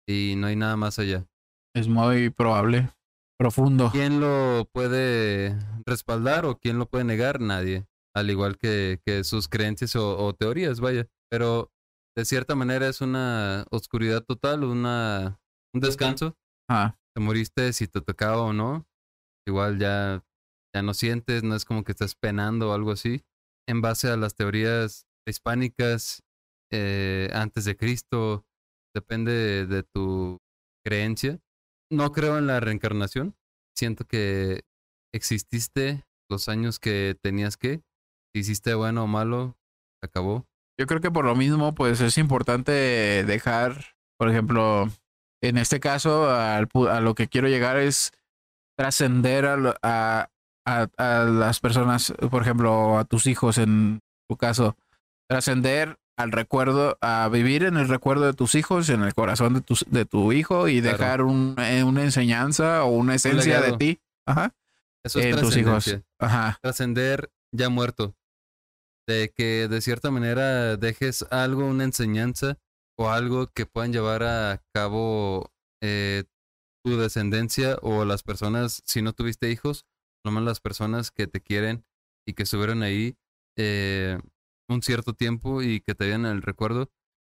Speaker 2: y no hay nada más allá.
Speaker 1: Es muy probable. Profundo.
Speaker 2: ¿Quién lo puede respaldar o quién lo puede negar? Nadie. al igual que, que sus creencias o, o teorías, vaya. Pero de cierta manera es una oscuridad total, una, un descanso.
Speaker 1: Ah,
Speaker 2: Te moriste si te tocaba o no. Igual ya, ya no sientes, no es como que estás penando o algo así. En base a las teorías hispánicas, eh, antes de Cristo, depende de, de tu creencia. No creo en la reencarnación. Siento que exististe los años que tenías que. Hiciste bueno o malo, acabó.
Speaker 1: yo creo que por lo mismo, pues es importante dejar, por ejemplo, en este caso, al a lo que quiero llegar es trascender a, a las personas, por ejemplo, a tus hijos en tu caso, trascender al recuerdo, a vivir en el recuerdo de tus hijos, en el corazón de tu, de tu hijo y
Speaker 2: Claro.
Speaker 1: dejar un, eh, una enseñanza o una esencia de ti Ajá,
Speaker 2: Eso es
Speaker 1: en tus hijos. Ajá,
Speaker 2: Trascender ya muerto. De que de cierta manera dejes algo, una enseñanza o algo que puedan llevar a cabo eh, tu descendencia o las personas, si no tuviste hijos, nomás las personas que te quieren y que estuvieron ahí eh, un cierto tiempo y que te vean el recuerdo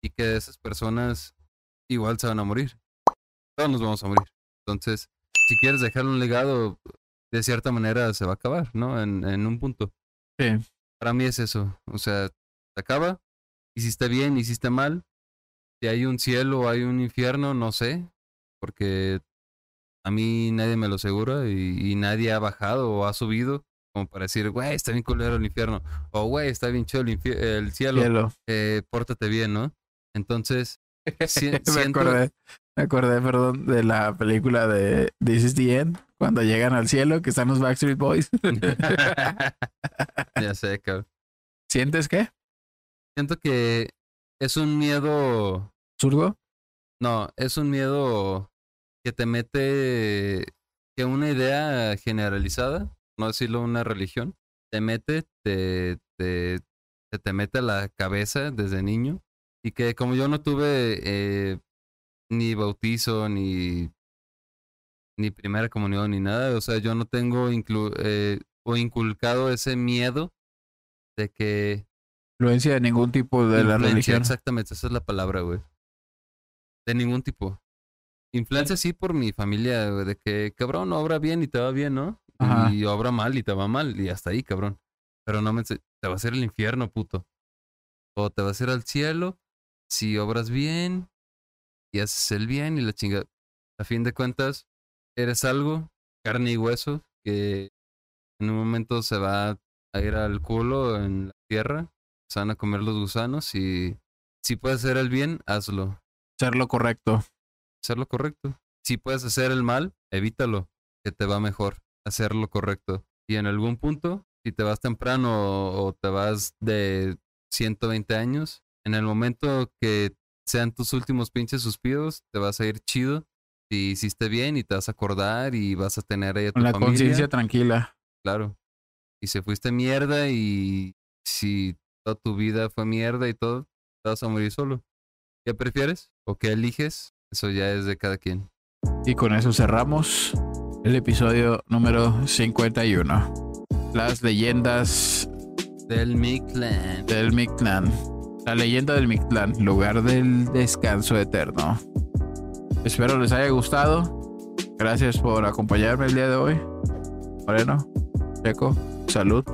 Speaker 2: y que esas personas igual se van a morir. Todos nos vamos a morir. Entonces, si quieres dejar un legado, de cierta manera se va a acabar, ¿no? En, en un punto.
Speaker 1: sí.
Speaker 2: Para mí es eso. O sea, se acaba. Hiciste bien, hiciste mal. Si hay un cielo o hay un infierno, no sé. Porque a mí nadie me lo asegura y, y nadie ha bajado o ha subido como para decir, güey, está bien culero el infierno. O, güey, está bien chido el, el cielo.
Speaker 1: Cielo.
Speaker 2: eh, pórtate bien, ¿no? Entonces, si-
Speaker 1: me
Speaker 2: siento-
Speaker 1: acordé, me acordé, perdón, de la película de This is the End, cuando llegan al cielo, que están los Backstreet Boys.
Speaker 2: ya sé, cabrón.
Speaker 1: ¿Sientes qué?
Speaker 2: Siento que es un miedo
Speaker 1: ¿Zurdo?
Speaker 2: No, es un miedo que te mete, que una idea generalizada, no decirlo una religión, te mete, te, te, te, te mete a la cabeza desde niño y que como yo no tuve eh, ni bautizo, ni, ni primera comunión, ni nada, o sea, yo no tengo inclu eh, o inculcado ese miedo de que
Speaker 1: Influencia de ningún tipo de la religión.
Speaker 2: Exactamente, esa es la palabra, güey. De ningún tipo. Influencia sí por mi familia, de que, cabrón, obra bien y te va bien, ¿no?
Speaker 1: Ajá.
Speaker 2: Y obra mal y te va mal, y hasta ahí, cabrón. Pero no me... Te va a hacer el infierno, puto. O te vas a ir al cielo si obras bien y haces el bien y la chinga. A fin de cuentas, eres algo, carne y hueso, que en un momento se va a ir al culo en la tierra, se van a comer los gusanos y si puedes hacer el bien, hazlo.
Speaker 1: Ser lo correcto.
Speaker 2: Hacer lo correcto. Si puedes hacer el mal, evítalo, que te va mejor hacer lo correcto. Y en algún punto, si te vas temprano o te vas de 120 años, en el momento que sean tus últimos pinches suspiros, te vas a ir chido. Si hiciste bien y te vas a acordar y vas a tener ahí a tu
Speaker 1: Con la conciencia tranquila.
Speaker 2: Claro. Y se fuiste mierda y si toda tu vida fue mierda y todo, te vas a morir solo. ¿Qué prefieres? ¿O qué eliges? Eso ya es de cada quien.
Speaker 1: Y con eso cerramos el episodio número 51. Las leyendas
Speaker 2: Del Mictlan.
Speaker 1: del Mictlán. La leyenda del Mictlán, lugar del descanso eterno. Espero les haya gustado. Gracias por acompañarme el día de hoy. Moreno, Checo, salud.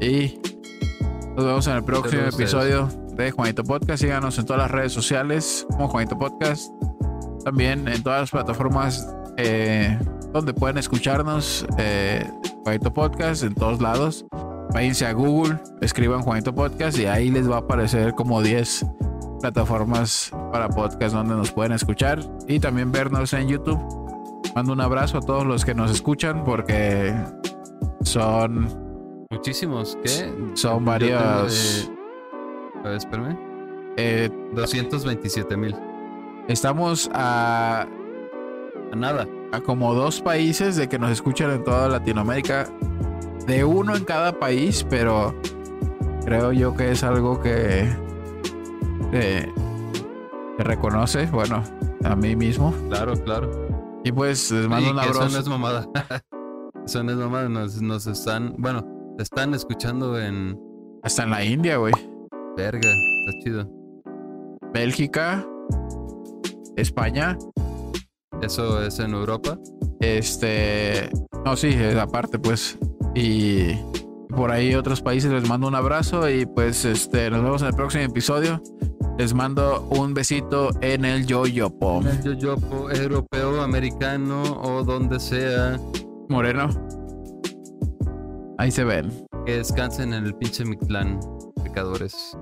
Speaker 1: Y nos vemos en el próximo
Speaker 2: Saludos
Speaker 1: episodio de Juanito Podcast. Síganos en todas las redes sociales como Juanito Podcast. También en todas las plataformas eh, donde pueden escucharnos. eh, Juanito Podcast en todos lados. Váyanse a Google, escriban Juanito Podcast y ahí les va a aparecer como 10 plataformas para podcast donde nos pueden escuchar y también vernos en YouTube. Mando un abrazo a todos los que nos escuchan porque son,
Speaker 2: Muchísimos. ¿Qué?
Speaker 1: son varios.
Speaker 2: tengo, eh, a ver, espérame.
Speaker 1: eh,
Speaker 2: 227 mil.
Speaker 1: estamos a,
Speaker 2: A nada.
Speaker 1: A como dos países de que nos escuchan en toda Latinoamérica. De uno en cada país, pero creo yo que es algo que se reconoce, bueno, a mí mismo.
Speaker 2: Claro, claro.
Speaker 1: Y pues les mando un
Speaker 2: que eso
Speaker 1: abrazo.
Speaker 2: no es mamada. eso no es mamada. Nos, nos están. Bueno, Te están escuchando en
Speaker 1: Hasta en la India, güey.
Speaker 2: verga. Está chido.
Speaker 1: Bélgica, España,
Speaker 2: Eso es en Europa.
Speaker 1: este, no, sí, aparte, pues, y por ahí otros países les mando un abrazo y pues, este, nos vemos en el próximo episodio. Les mando un besito en el yoyopo.
Speaker 2: En el yoyopo europeo, americano o donde sea.
Speaker 1: Moreno. Ahí se ven.
Speaker 2: Que descansen en el pinche Mictlán, pecadores.